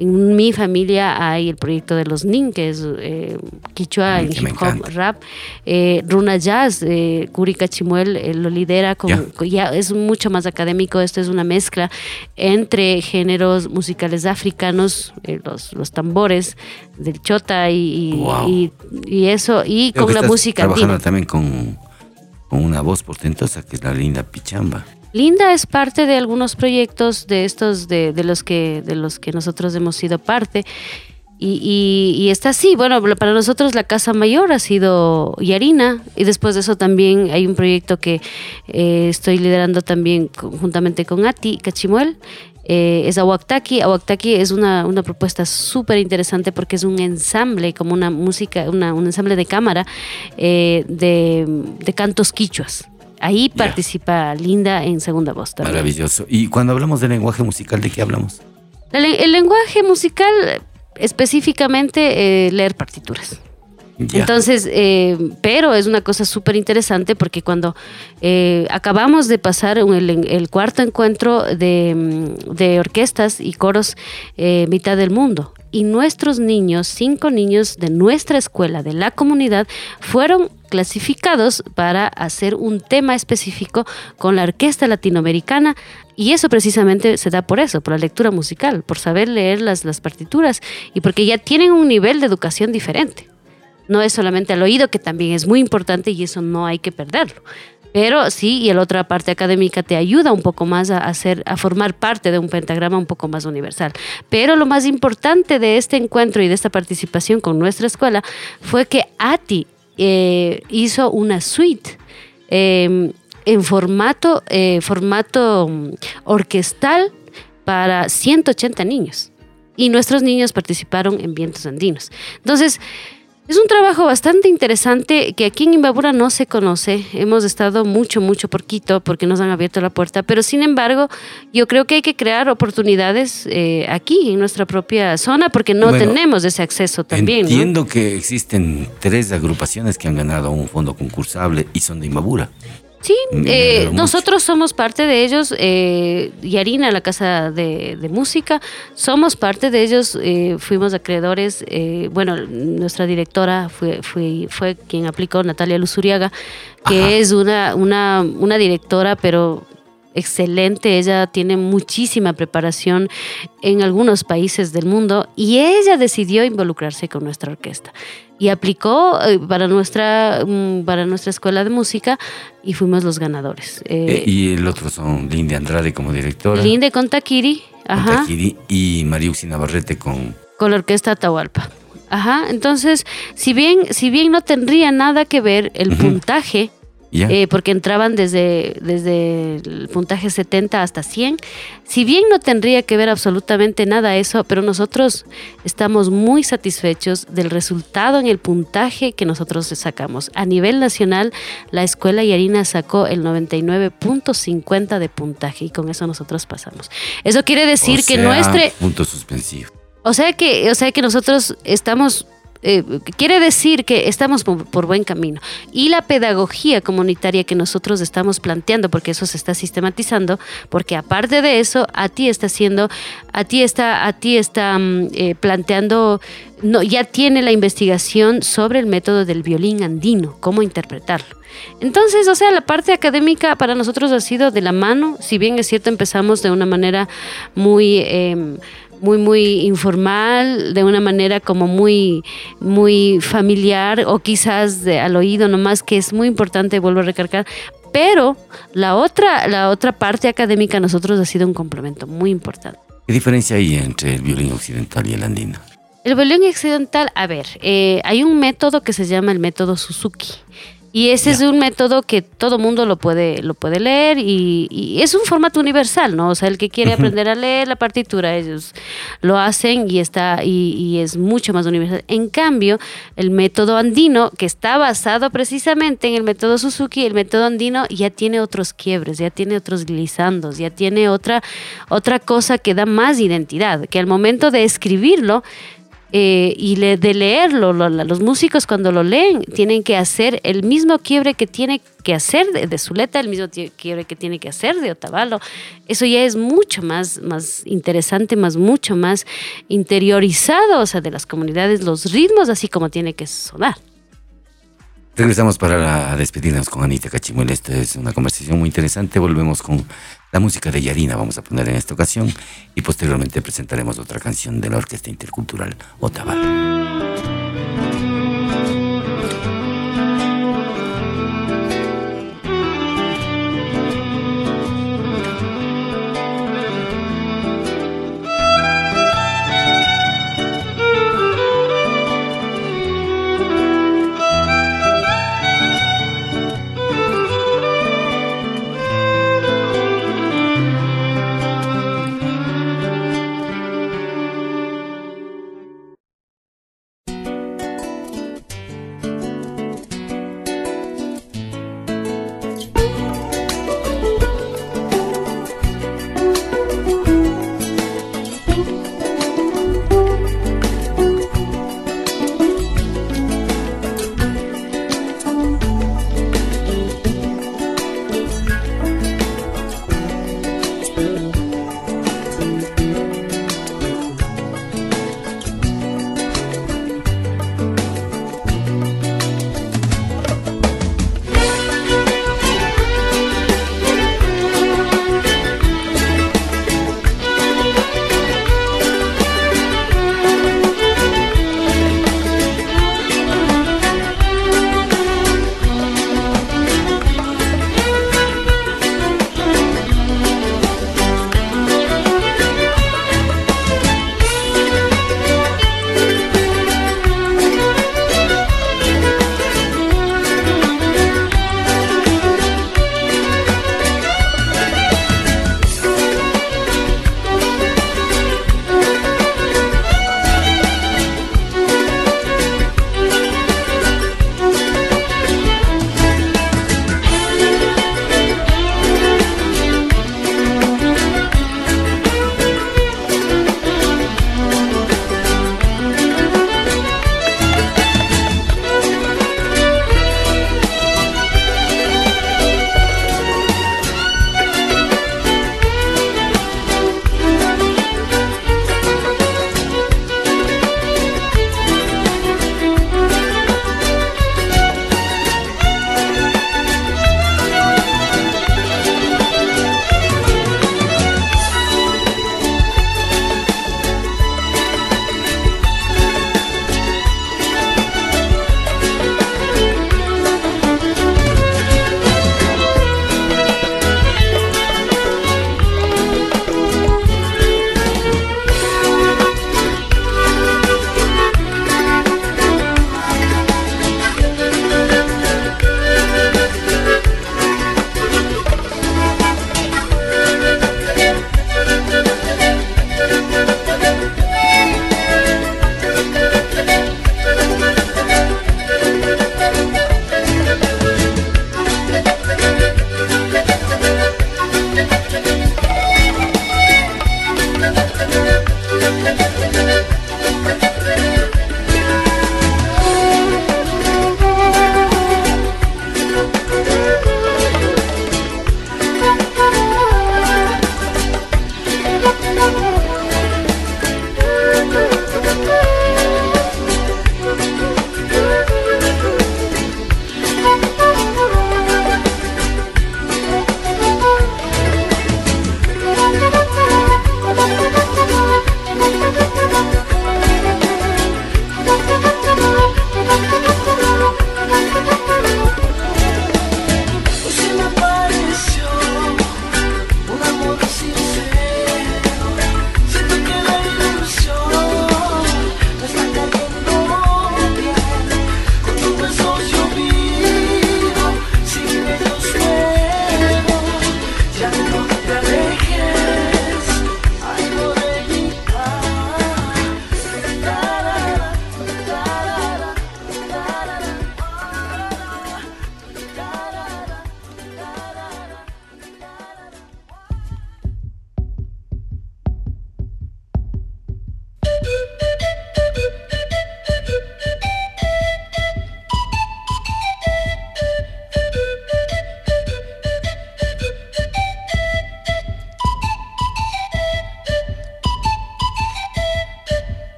en mi familia hay el proyecto de los Nin, que es eh, quichua, Ay, en hip hop, rap. Eh, Runa Jazz, eh, Curi Cachimuel eh, lo lidera, con, Ya. con- ya es mucho más académico. Esto es una mezcla entre géneros musicales africanos, eh, los, los tambores del chota y, y, Wow. y- y eso, y Creo con la música trabajando andina. también con, con una voz portentosa que es la linda Pichamba. Linda es parte de algunos proyectos de estos de, los que de los que nosotros hemos sido parte y está así bueno para nosotros la casa mayor ha sido Yarina y después de eso también hay un proyecto que eh, estoy liderando también conjuntamente con Ati Cachimuel eh, es Awaktaki. Awaktaki es una, una propuesta súper interesante porque es un ensamble, como una música, una- un ensamble de cámara eh, de, de cantos quichuas. Ahí participa Linda en segunda voz también. Maravilloso. Y cuando hablamos de lenguaje musical, ¿de qué hablamos? El, el lenguaje musical, específicamente eh, leer partituras. Entonces, eh, pero es una cosa súper interesante porque cuando eh, acabamos de pasar el cuarto encuentro de, mm, de orquestas y coros eh, mitad del mundo y nuestros niños, cinco niños de nuestra escuela, de la comunidad, fueron clasificados para hacer un tema específico con la orquesta latinoamericana y eso precisamente se da por eso, por la lectura musical, por saber leer las, las partituras y porque ya tienen un nivel de educación diferente no es solamente al oído, que también es muy importante y eso no hay que perderlo. Pero sí, y la otra parte académica te ayuda un poco más a hacer, a formar parte de un pentagrama un poco más universal. Pero lo más importante de este encuentro y de esta participación con nuestra escuela fue que ATI eh, hizo una suite eh, en formato, eh, formato mm, orquestal para 180 niños. Y nuestros niños participaron en vientos andinos. Entonces, es un trabajo bastante interesante que aquí en Imbabura no se conoce. Hemos estado mucho, mucho por Quito porque nos han abierto la puerta. Pero sin embargo, yo creo que hay que crear oportunidades eh, aquí en nuestra propia zona porque no Bueno, tenemos ese acceso también. ¿no? Entiendo que existen tres agrupaciones que han ganado un fondo concursable y son de Imbabura. Sí, Me eh, nosotros somos parte de ellos, eh, Yarina, la casa de, de música, somos parte de ellos, eh, fuimos acreedores, eh, bueno, nuestra directora fue, fue, fue quien aplicó, Natalia Luzuriaga, que Ajá. es una, una, una directora, pero excelente, ella tiene muchísima preparación en algunos países del mundo y ella decidió involucrarse con nuestra orquesta y aplicó eh, para nuestra mm, para nuestra escuela de música y fuimos los ganadores. Eh, Eh, y el otro son Lindy Andrade como directora. Linde con Takiri, ajá, Taquiri, y Mariuxi Navarrete con... con la orquesta Atahualpa. Ajá, entonces, si bien, si bien no tendría nada que ver el puntaje, eh, porque entraban desde, desde el puntaje 70 hasta 100. Si bien no tendría que ver absolutamente nada eso, pero nosotros estamos muy satisfechos del resultado en el puntaje que nosotros sacamos. A nivel nacional, la escuela Yarina sacó el 99.50 de puntaje y con eso nosotros pasamos. Eso quiere decir que nuestro... Punto suspensivo. O sea que, o sea que nosotros estamos eh, quiere decir que estamos por, buen camino. Y la pedagogía comunitaria que nosotros estamos planteando, porque eso se está sistematizando, porque aparte de eso, a ti está haciendo, a ti está, a ti está mm, eh, planteando, ya tiene la investigación sobre el método del violín andino, cómo interpretarlo. Entonces, o sea, la parte académica para nosotros ha sido de la mano, si bien es cierto, empezamos de una manera muy... Em, muy, muy informal, de una manera como muy, muy familiar o quizás de, al oído nomás, que es muy importante, vuelvo a recargar. Pero la otra, la otra parte académica a nosotros ha sido un complemento muy importante. ¿Qué diferencia hay entre el violín occidental y el andino? El violín occidental, a ver, eh, hay un método que se llama el método Suzuki. Y ese es un método que todo mundo lo puede, lo puede leer y, es un formato universal, ¿no? O sea, el que quiere aprender a leer la partitura, ellos lo hacen y está y, es mucho más universal. En cambio, el método andino, que está basado precisamente en el método Suzuki, el método andino ya tiene otros quiebres, ya tiene otros glissando, ya tiene otra, otra cosa que da más identidad, que al momento de escribirlo eh, y de leerlo, los músicos cuando lo leen tienen que hacer el mismo quiebre que tiene que hacer de, de Zuleta, el mismo quiebre que tiene que hacer de Otavalo. Eso ya es mucho más, más interesante, más mucho más interiorizado, o sea, de las comunidades, los ritmos así como tiene que sonar. Regresamos para despedirnos con Anita Cachimuel. Esta es una conversación muy interesante. Volvemos con la música de Yarina, vamos a poner en esta ocasión, y posteriormente presentaremos otra canción de la Orquesta Intercultural Otavalo.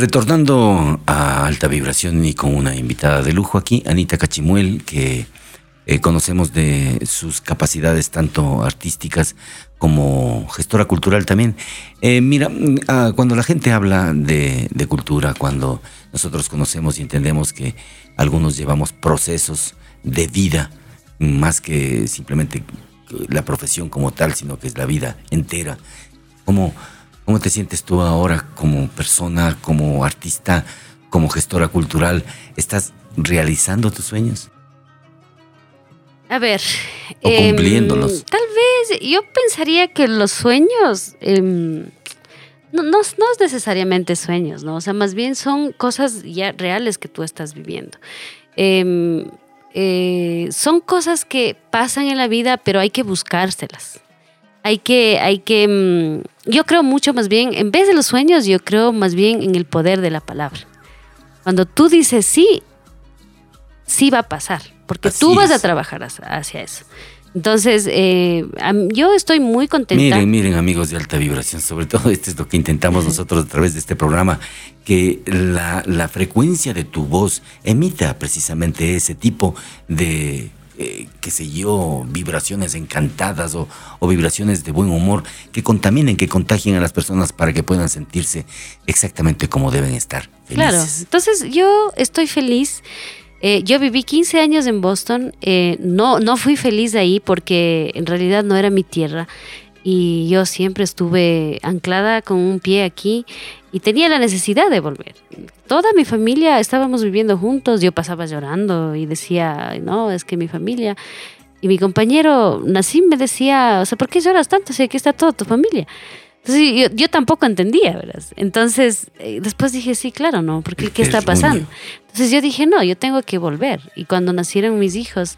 Retornando a alta vibración y con una invitada de lujo aquí, Anita Cachimuel, que eh, conocemos de sus capacidades tanto artísticas como gestora cultural también. Eh, mira, mm, ah, cuando la gente habla de, de cultura, cuando nosotros conocemos y entendemos que algunos llevamos procesos de vida, más que simplemente la profesión como tal, sino que es la vida entera. ¿Cómo, cómo te sientes tú ahora como persona, como artista, como gestora cultural? ¿Estás realizando tus sueños? A ver. O em, cumpliéndolos. tal vez yo pensaría que los sueños. em, no, no, no es necesariamente sueños, ¿no? O sea, más bien son cosas ya reales que tú estás viviendo. Em, eh, son cosas que pasan en la vida, pero hay que buscárselas. Hay que, hay que, yo creo mucho más bien, en vez de los sueños, yo creo más bien en el poder de la palabra. Cuando tú dices sí, sí va a pasar, porque Así tú vas a trabajar hacia- eso. Entonces, eh, yo estoy muy contenta. Miren, miren amigos de alta vibración, sobre todo esto es lo que intentamos nosotros a través de este programa, que la, la frecuencia de tu voz emita precisamente ese tipo de, eh, qué sé yo, vibraciones encantadas o, o vibraciones de buen humor que contaminen, que contagien a las personas para que puedan sentirse exactamente como deben estar. Claro, Felices. entonces yo estoy feliz. Eh, yo viví 15 años en Boston. eh, no, no fui feliz ahí porque en realidad no era mi tierra. Y yo siempre estuve anclada con un pie aquí y tenía la necesidad de volver. Toda mi familia estábamos viviendo juntos. Yo pasaba llorando y decía, no, es que mi familia. Y mi compañero Nassim me decía, o sea, ¿por qué lloras tanto si aquí está toda tu familia? Entonces yo, yo tampoco entendía, ¿verdad? Entonces eh, después dije, sí, claro, no, porque ¿qué está Es pasando? Entonces yo dije, no, yo tengo que volver. Y cuando nacieron mis hijos,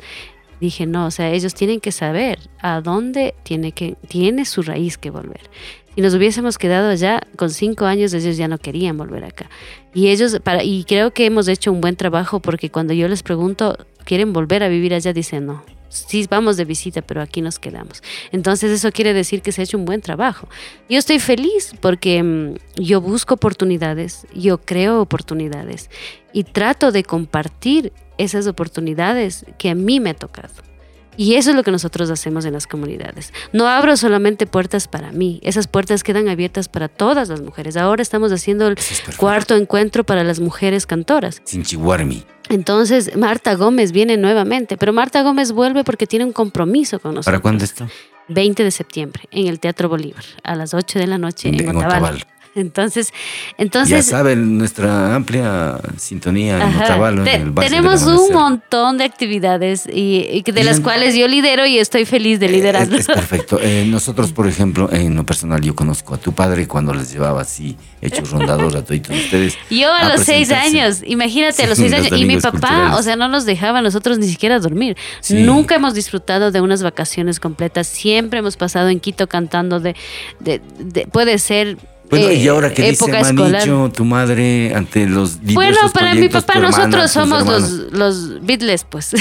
dije, no, o sea, ellos tienen que saber a dónde tiene, que, tiene su raíz que volver. Si nos hubiésemos quedado allá con cinco años, ellos ya no querían volver acá. Y ellos, para, y creo que hemos hecho un buen trabajo porque cuando yo les pregunto, ¿quieren volver a vivir allá? Dicen, no. Sí, vamos de visita, pero aquí nos quedamos. Entonces eso quiere decir que se ha hecho un buen trabajo. Yo estoy feliz porque mm, yo busco oportunidades, yo creo oportunidades y trato de compartir esas oportunidades que a mí me ha tocado. Y eso es lo que nosotros hacemos en las comunidades. No abro solamente puertas para mí, esas puertas quedan abiertas para todas las mujeres. Ahora estamos haciendo el es cuarto encuentro para las mujeres cantoras. Sin chihuarmi. Entonces Marta Gómez viene nuevamente, pero Marta Gómez vuelve porque tiene un compromiso con nosotros. ¿Para cuándo esto? 20 de septiembre en el Teatro Bolívar a las 8 de la noche en, En Otavalo. Otavalo. [laughs] Entonces, ya entonces saben, nuestra amplia sintonía en. Otavalo, Te- en el Bar tenemos un montón de actividades y, y de las cuales yo lidero y estoy feliz de liderarlo. Es, es perfecto. [laughs] Eh, nosotros, por ejemplo, en lo personal, yo conozco a tu padre cuando les llevaba así, hecho rondador [laughs] a todos ustedes. Yo a, los seis años, imagínate, a los seis años. Y mi papá, culturales. o sea, no nos dejaba a nosotros ni siquiera dormir. Sí. Nunca hemos disfrutado de unas vacaciones completas. Siempre hemos pasado en Quito cantando de, de- de- puede ser. Bueno, eh, y ahora que dice. Manicho, tu madre, ante los diversos Bueno, para mi papá hermana, nosotros somos los, los Beatles, pues.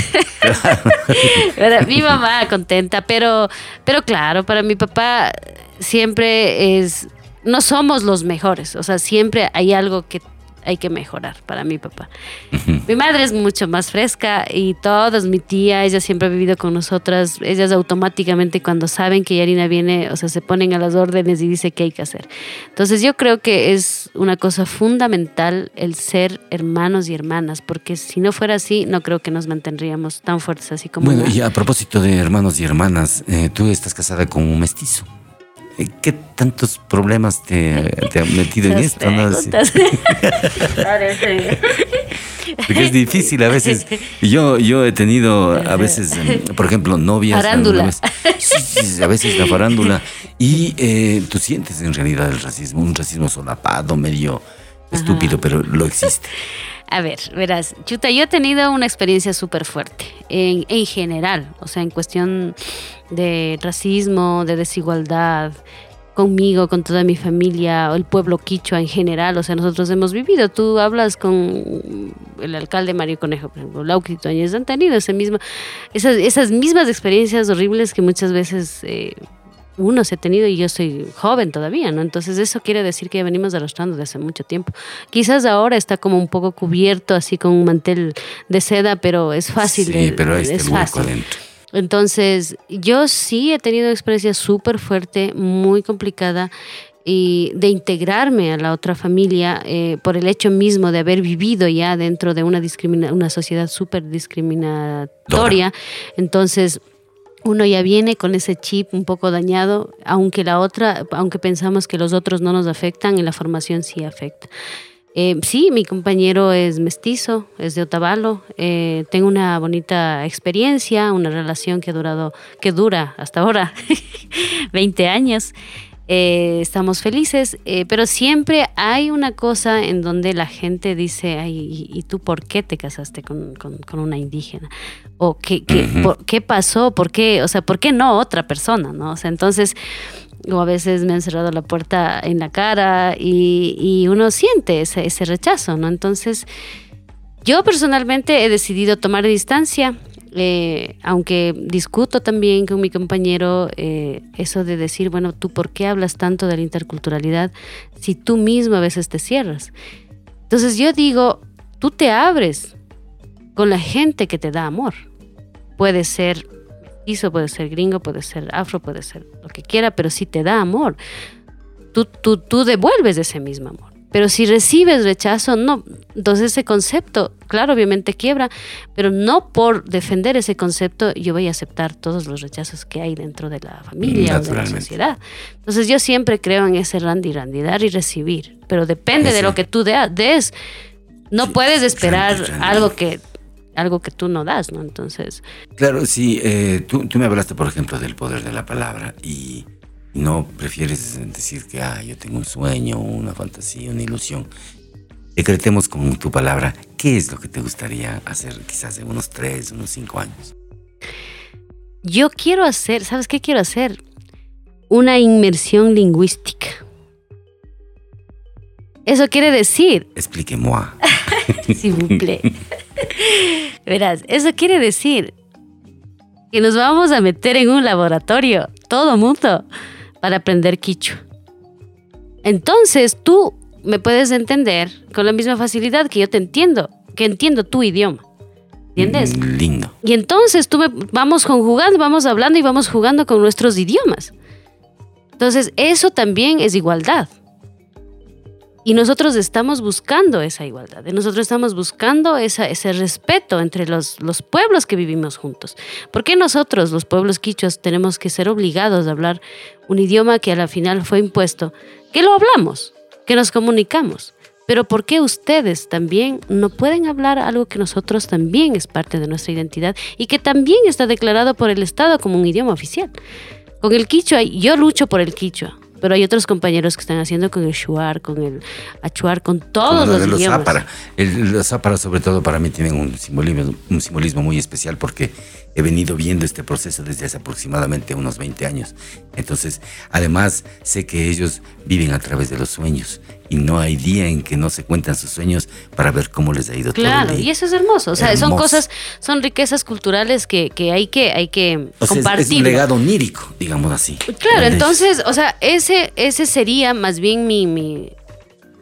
Para [laughs] mi mamá contenta, pero, pero claro, para mi papá siempre es, no somos los mejores, o sea, siempre hay algo que hay que mejorar para mi papá. Mi madre es mucho más fresca y todas, mi tía, ella siempre ha vivido con nosotras, ellas automáticamente cuando saben que Yarina viene, o sea, se ponen a las órdenes y dice qué hay que hacer. Entonces yo creo que es una cosa fundamental el ser hermanos y hermanas, porque si no fuera así, no creo que nos mantendríamos tan fuertes así como... Bueno, una- y a propósito de hermanos y hermanas, eh, tú estás casada con un mestizo. Eh, ¿Qué tantos problemas te, te han metido en esto? no? [laughs] Porque es difícil a veces. Yo, yo he tenido a veces, em, por ejemplo, novias. Farándula. vez- Sí, sí, a veces la farándula. Y eh, tú sientes en realidad el racismo, un racismo solapado, medio estúpido, pero lo existe. A ver, verás, Chuta, yo he tenido una experiencia súper fuerte en, en general, o sea, en cuestión de racismo, de desigualdad, conmigo, con toda mi familia, o el pueblo quichua en general, o sea, nosotros hemos vivido, tú hablas con el alcalde Mario Conejo, por ejemplo, Lauqui Toñez, han tenido ese mismo, esas, esas mismas experiencias horribles que muchas veces... eh, uno se ha tenido y yo soy joven todavía, ¿no? Entonces eso quiere decir que ya venimos arrastrando desde hace mucho tiempo. Quizás ahora está como un poco cubierto así con un mantel de seda, pero es fácil. Sí, de- pero es hueco fácil. adentro. Entonces, yo sí he tenido experiencia súper fuerte, muy complicada, y de integrarme a la otra familia eh, por el hecho mismo de haber vivido ya dentro de una, discrimina una sociedad súper discriminatoria. Entonces, uno ya viene con ese chip un poco dañado, aunque la otra, aunque pensamos que los otros no nos afectan, en la formación sí afecta. Eh, sí, mi compañero es mestizo, es de Otavalo. Eh, tengo una bonita experiencia, una relación que ha durado, que dura hasta ahora [laughs] 20 años. Eh, estamos felices, pero siempre hay una cosa en donde la gente dice, Ay, ¿y, tú por qué te casaste con, con- con una indígena? ¿O qué, qué, Ujú. por- qué pasó? ¿Por qué? O sea, ¿por qué no otra persona? ¿no? O sea, entonces, o a veces me han cerrado la puerta en la cara y, y uno siente ese, ese rechazo, ¿no? Entonces, yo personalmente he decidido tomar distancia, eh, aunque discuto también con mi compañero eh, eso de decir, bueno, tú por qué hablas tanto de la interculturalidad si tú mismo a veces te cierras. Entonces yo digo, tú te abres con la gente que te da amor. Puede ser mestizo, puede ser gringo, puede ser afro, puede ser lo que quiera, pero si te da amor, tú, tú, tú devuelves ese mismo amor. Pero si recibes rechazo, no. Entonces ese concepto, claro, obviamente quiebra, pero no por defender ese concepto yo voy a aceptar todos los rechazos que hay dentro de la familia o de la sociedad. Entonces yo siempre creo en ese randy randy, dar y recibir, pero depende de lo que tú des. No puedes esperar algo que algo que tú no das, ¿no? Entonces, Claro, sí, eh, tú, tú me hablaste, por ejemplo, del poder de la palabra y no prefieres decir que ah, yo tengo un sueño, una fantasía, una ilusión. Decretemos con tu palabra, ¿qué es lo que te gustaría hacer quizás en unos tres, unos cinco años? yo quiero hacer, ¿sabes qué quiero hacer? Una inmersión lingüística. Eso quiere decir Explique-moi. S'il vous [laughs] plaît. [laughs] [laughs] Verás, eso quiere decir que nos vamos a meter en un laboratorio, todo mundo, para aprender quichua. Entonces tú me puedes entender con la misma facilidad que yo te entiendo, que entiendo tu idioma. ¿Entiendes? Mm, Lindo. Y entonces tú me- vamos conjugando, vamos hablando y vamos jugando con nuestros idiomas. Entonces eso también es igualdad. Y nosotros estamos buscando esa igualdad, nosotros estamos buscando ese respeto entre los, los pueblos que vivimos juntos. ¿Por qué nosotros, los pueblos quichuas, tenemos que ser obligados a hablar un idioma que a la final fue impuesto? Que lo hablamos, que nos comunicamos. Pero ¿por qué ustedes también no pueden hablar algo que nosotros también es parte de nuestra identidad y que también está declarado por el Estado como un idioma oficial? Con el quichua, yo lucho por el quichua, pero hay otros compañeros que están haciendo con el shuar, con el achuar, con todos lo los los idiomas. zápara. El- los zápara, sobre todo, para mí tienen un simbolismo, un simbolismo muy especial porque he venido viendo este proceso desde hace aproximadamente unos 20 años. Entonces, además, sé que ellos viven a través de los sueños y no hay día en que no se cuentan sus sueños para ver cómo les ha ido Claro, todo el día. y eso es hermoso. O sea, son cosas, son riquezas culturales que, que hay que, hay que O sea, es- compartir. es, un legado onírico, digamos así. Claro, entonces, o sea, ese, ese sería más bien mi, mi,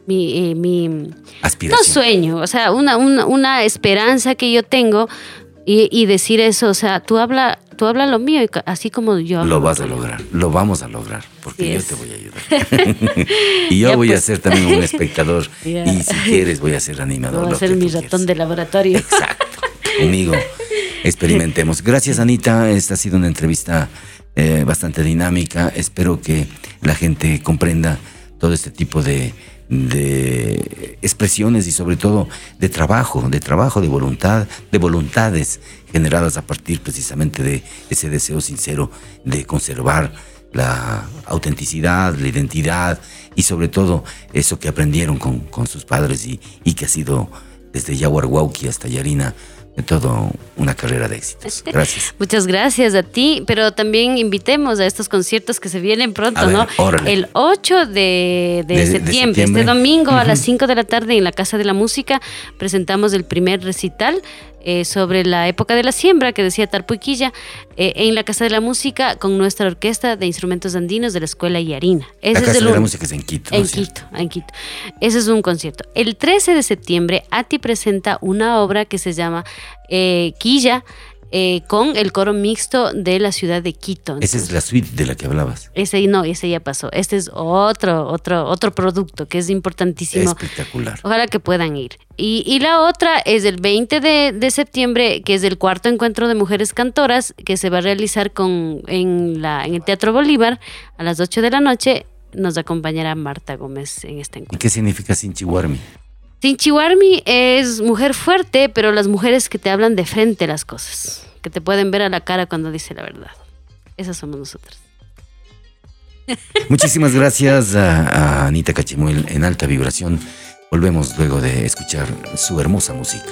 mi, eh, mi- no Aspiración. sueño, o sea, una, una, una esperanza que yo tengo y, y decir eso, o sea, tú habla, tú habla lo mío, y así como yo hablo. Lo vas a lograr, lo vamos a lograr, porque Sí yo es. te voy a ayudar. [laughs] [laughs] y yo Ya, voy a pues. ser también un espectador. [laughs] Ya. Y si quieres, voy a ser animador. Voy a ser mi ratón de laboratorio. conmigo experimentemos. Gracias, Anita. Esta ha sido una entrevista eh, bastante dinámica. Espero que la gente comprenda todo este tipo de, de expresiones y sobre todo de trabajo, de trabajo, de voluntad, de voluntades generadas a partir precisamente de ese deseo sincero de conservar la autenticidad, la identidad y sobre todo eso que aprendieron con, sus padres y, y que ha sido desde Yaguarhuauqui hasta Yarina todo una carrera de éxitos. Gracias. [laughs] Muchas gracias a ti, pero también invitemos a estos conciertos que se vienen pronto, ver, ¿no? órale. El 8 de, de De- de septiembre, septiembre. este domingo a las Ujú. 5 de la tarde en la Casa de la Música, presentamos el primer recital eh, sobre la época de la siembra que decía Tarpuiquilla eh, en la Casa de la Música con nuestra orquesta de instrumentos andinos de la Escuela Yarina. Ese la es Casa el de la Música es en Quito. ¿no en es? Quito, en Quito. Ese es un concierto. El 13 de septiembre, Ati presenta una obra que se llama eh, Quilla eh, con el coro mixto de la ciudad de Quito. Esa es la suite de la que hablabas. Ese no, ese ya pasó. Este es otro, otro, otro producto que es importantísimo. Espectacular. Ojalá que puedan ir. Y, y la otra es el 20 de, de septiembre, que es el cuarto encuentro de mujeres cantoras, que se va a realizar con, en, la, en el Teatro Bolívar a las 8 de la noche. Nos acompañará Marta Gómez en este encuentro. ¿Y qué significa Sinchiwarmi? Sinchiwarmi es mujer fuerte, pero las mujeres que te hablan de frente las cosas, que te pueden ver a la cara cuando dice la verdad. Esas somos nosotras. Muchísimas gracias a, a Anita Cachimuel en alta vibración. Volvemos luego de escuchar su hermosa música.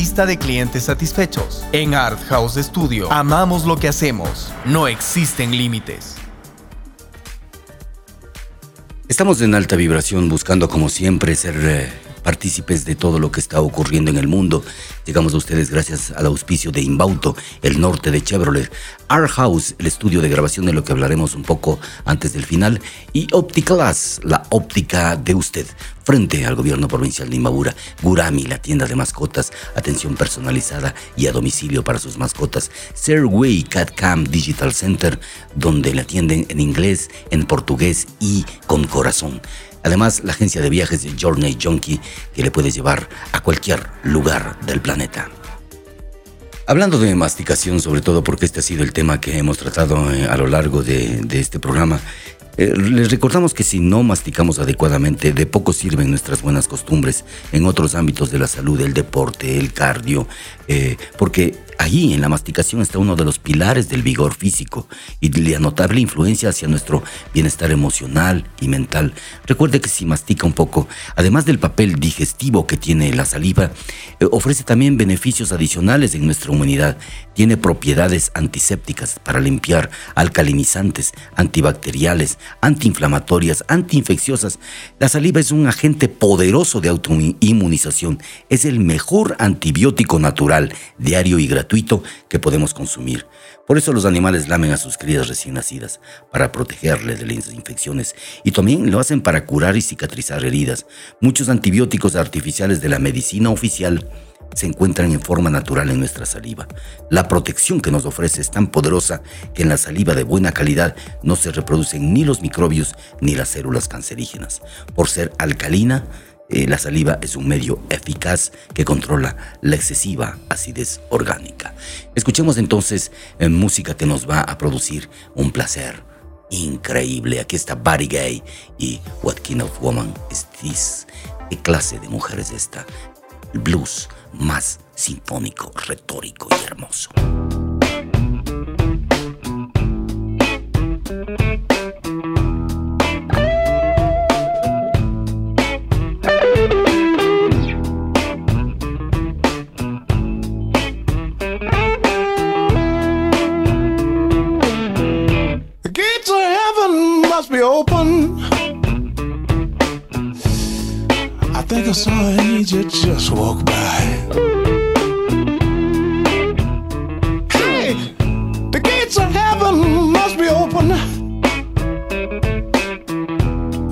de clientes satisfechos. En Art House Studio amamos lo que hacemos. No existen límites. Estamos en alta vibración buscando como siempre ser eh, partícipes de todo lo que está ocurriendo en el mundo. Llegamos a ustedes gracias al auspicio de Inbauto, el norte de Chevrolet, Art House, el estudio de grabación de lo que hablaremos un poco antes del final, y Opticlass, la óptica de usted, frente al gobierno provincial de Imbabura, Gurami, la tienda de mascotas, atención personalizada y a domicilio para sus mascotas, Serway Cat Cam Digital Center, donde le atienden en inglés, en portugués y con corazón. Además, la agencia de viajes Journey Junkie que le puede llevar a cualquier lugar del planeta. Hablando de masticación, sobre todo porque este ha sido el tema que hemos tratado eh, a lo largo de, de este programa, eh, les recordamos que si no masticamos adecuadamente, de poco sirven nuestras buenas costumbres en otros ámbitos de la salud, el deporte, el cardio, eh, porque Allí en la masticación está uno de los pilares del vigor físico y la notable influencia hacia nuestro bienestar emocional y mental. Recuerde que si mastica un poco, además del papel digestivo que tiene la saliva, eh, ofrece también beneficios adicionales en nuestra humanidad. Tiene propiedades antisépticas para limpiar, alcalinizantes, antibacteriales, antiinflamatorias, antiinfecciosas. La saliva es un agente poderoso de autoinmunización. Es el mejor antibiótico natural, diario y gratuito que podemos consumir. Por eso los animales lamen a sus crías recién nacidas, para protegerle de las infecciones, y también lo hacen para curar y cicatrizar heridas. Muchos antibióticos artificiales de la medicina oficial se encuentran en forma natural en nuestra saliva. La protección que nos ofrece es tan poderosa que en la saliva de buena calidad no se reproducen ni los microbios ni las células cancerígenas. Por ser alcalina, eh, la saliva es un medio eficaz que controla la excesiva acidez orgánica. Escuchemos entonces en eh, música que nos va a producir un placer increíble. Aquí está Buddy Gay y What Kind of Woman is This? ¿Qué clase de mujer es esta? El blues más sinfónico, retórico y hermoso. An just walk by. Hey, the gates of heaven must be open.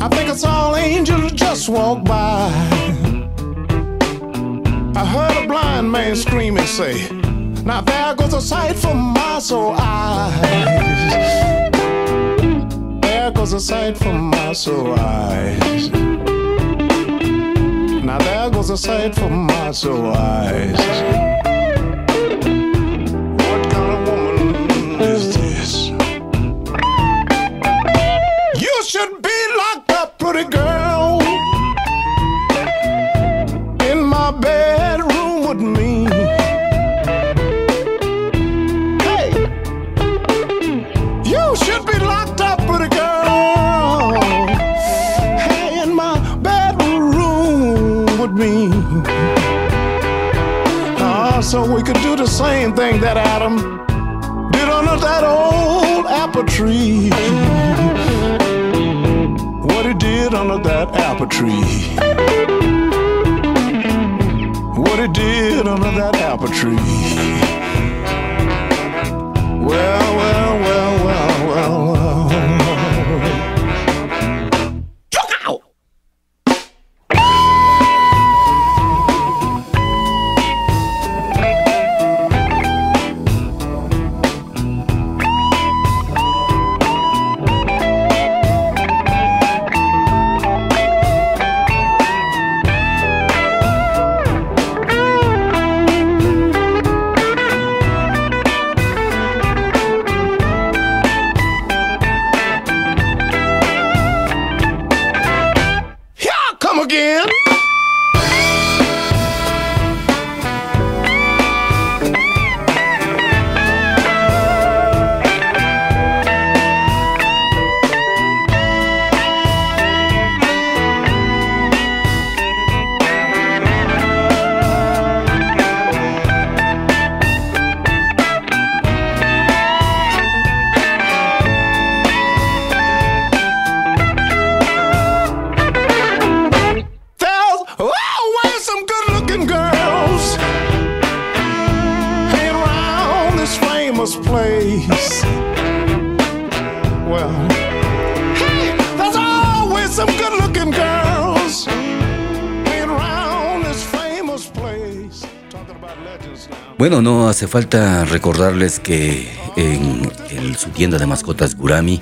I think I saw an angel just walk by. I heard a blind man scream and say, Now there goes a sight for my soul eyes. There goes a sight for my soul eyes was a sight for my sore eyes. Hace falta recordarles que en su tienda de mascotas Gurami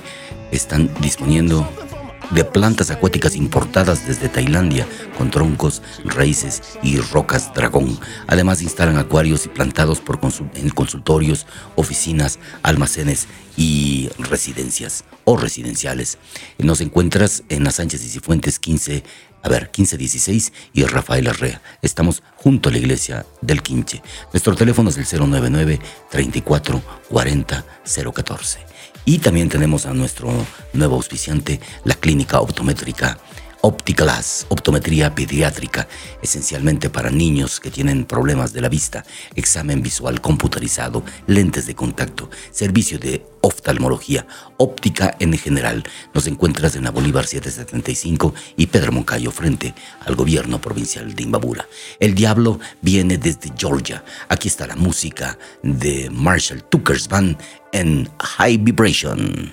están disponiendo de plantas acuáticas importadas desde Tailandia con troncos, raíces y rocas dragón. Además instalan acuarios y plantados por en consultorios, oficinas, almacenes y residencias o residenciales. Nos encuentras en las Sánchez y Cifuentes 15, a ver, 1516 y Rafael Arrea. Estamos junto a la iglesia del Quinche. Nuestro teléfono es el 099 34 40 014. Y también tenemos a nuestro nuevo auspiciante, la clínica optométrica Opticlass, optometría pediátrica, esencialmente para niños que tienen problemas de la vista, examen visual computarizado, lentes de contacto, servicio de oftalmología, óptica en general. Nos encuentras en la Bolívar 775 y Pedro Moncayo frente al gobierno provincial de Imbabura. El diablo viene desde Georgia. Aquí está la música de Marshall Tucker's Band en High Vibration.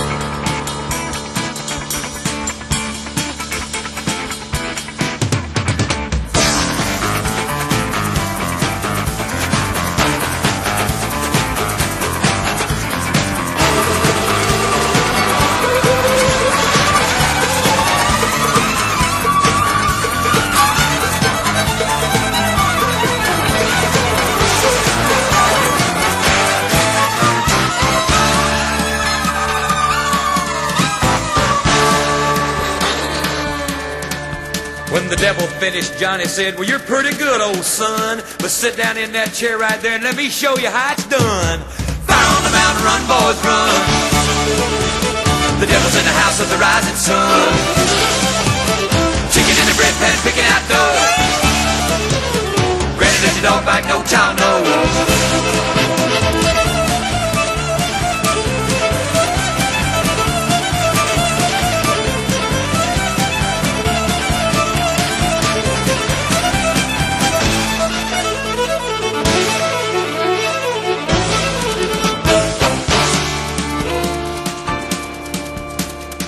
Finished, Johnny said, Well, you're pretty good, old son. But sit down in that chair right there and let me show you how it's done. Fire on the mountain, run, boys, run. The devil's in the house of the rising sun. Chicken in the bread pan, picking out dough. Granny, does your dog bite? No child knows.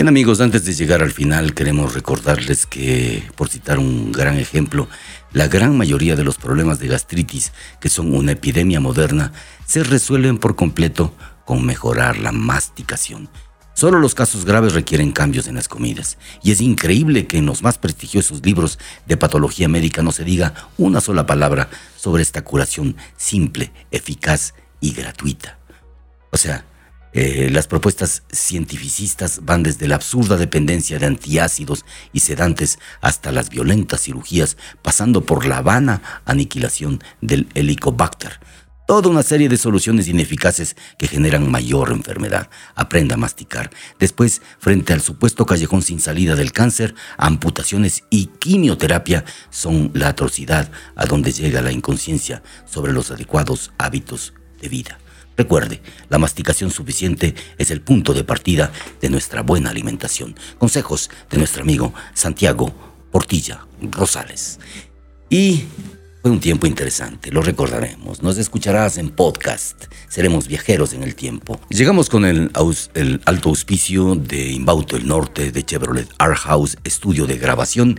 Bien amigos, antes de llegar al final queremos recordarles que, por citar un gran ejemplo, la gran mayoría de los problemas de gastritis, que son una epidemia moderna, se resuelven por completo con mejorar la masticación. Solo los casos graves requieren cambios en las comidas, y es increíble que en los más prestigiosos libros de patología médica no se diga una sola palabra sobre esta curación simple, eficaz y gratuita. O sea, eh, las propuestas cientificistas van desde la absurda dependencia de antiácidos y sedantes hasta las violentas cirugías, pasando por la vana aniquilación del helicobacter. Toda una serie de soluciones ineficaces que generan mayor enfermedad. Aprenda a masticar. Después, frente al supuesto callejón sin salida del cáncer, amputaciones y quimioterapia son la atrocidad a donde llega la inconsciencia sobre los adecuados hábitos de vida. Recuerde, la masticación suficiente es el punto de partida de nuestra buena alimentación. Consejos de nuestro amigo Santiago Portilla Rosales. Y fue un tiempo interesante, lo recordaremos. Nos escucharás en podcast. Seremos viajeros en el tiempo. Llegamos con el, alto auspicio de Imbauto el Norte de Chevrolet Art House, estudio de grabación.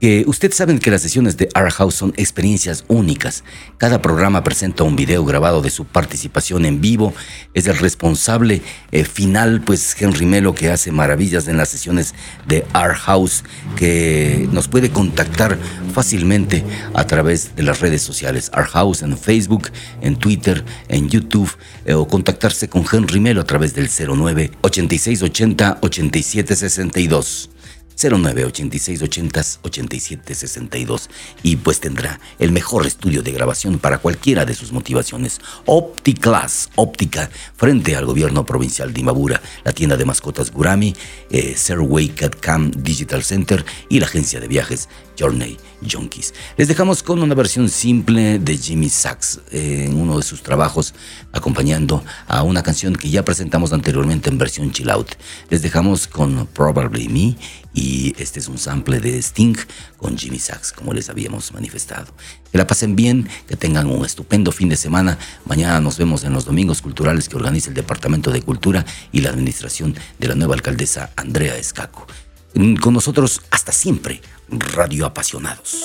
Que ustedes saben que las sesiones de Art House son experiencias únicas. Cada programa presenta un video grabado de su participación en vivo. Es el responsable eh, final, pues Henry Melo, que hace maravillas en las sesiones de Art House, que nos puede contactar fácilmente a través de las redes sociales. Art House en Facebook, en Twitter, en YouTube, eh, o contactarse con Henry Melo a través del 09 8680 8762. 09 86 80 87 62 y pues tendrá el mejor estudio de grabación para cualquiera de sus motivaciones. OptiClass, óptica, frente al gobierno provincial de Imbabura, la tienda de mascotas Gurami, eh, Serway Cat Cam Digital Center y la agencia de viajes Journey Junkies. Les dejamos con una versión simple de Jimmy Sachs eh, en uno de sus trabajos, acompañando a una canción que ya presentamos anteriormente en versión chill out. Les dejamos con Probably Me y este es un sample de Sting con Jimmy Sachs, como les habíamos manifestado. Que la pasen bien, que tengan un estupendo fin de semana. Mañana nos vemos en los domingos culturales que organiza el Departamento de Cultura y la administración de la nueva alcaldesa Andrea Escaco. Con nosotros hasta siempre, Radio Apasionados.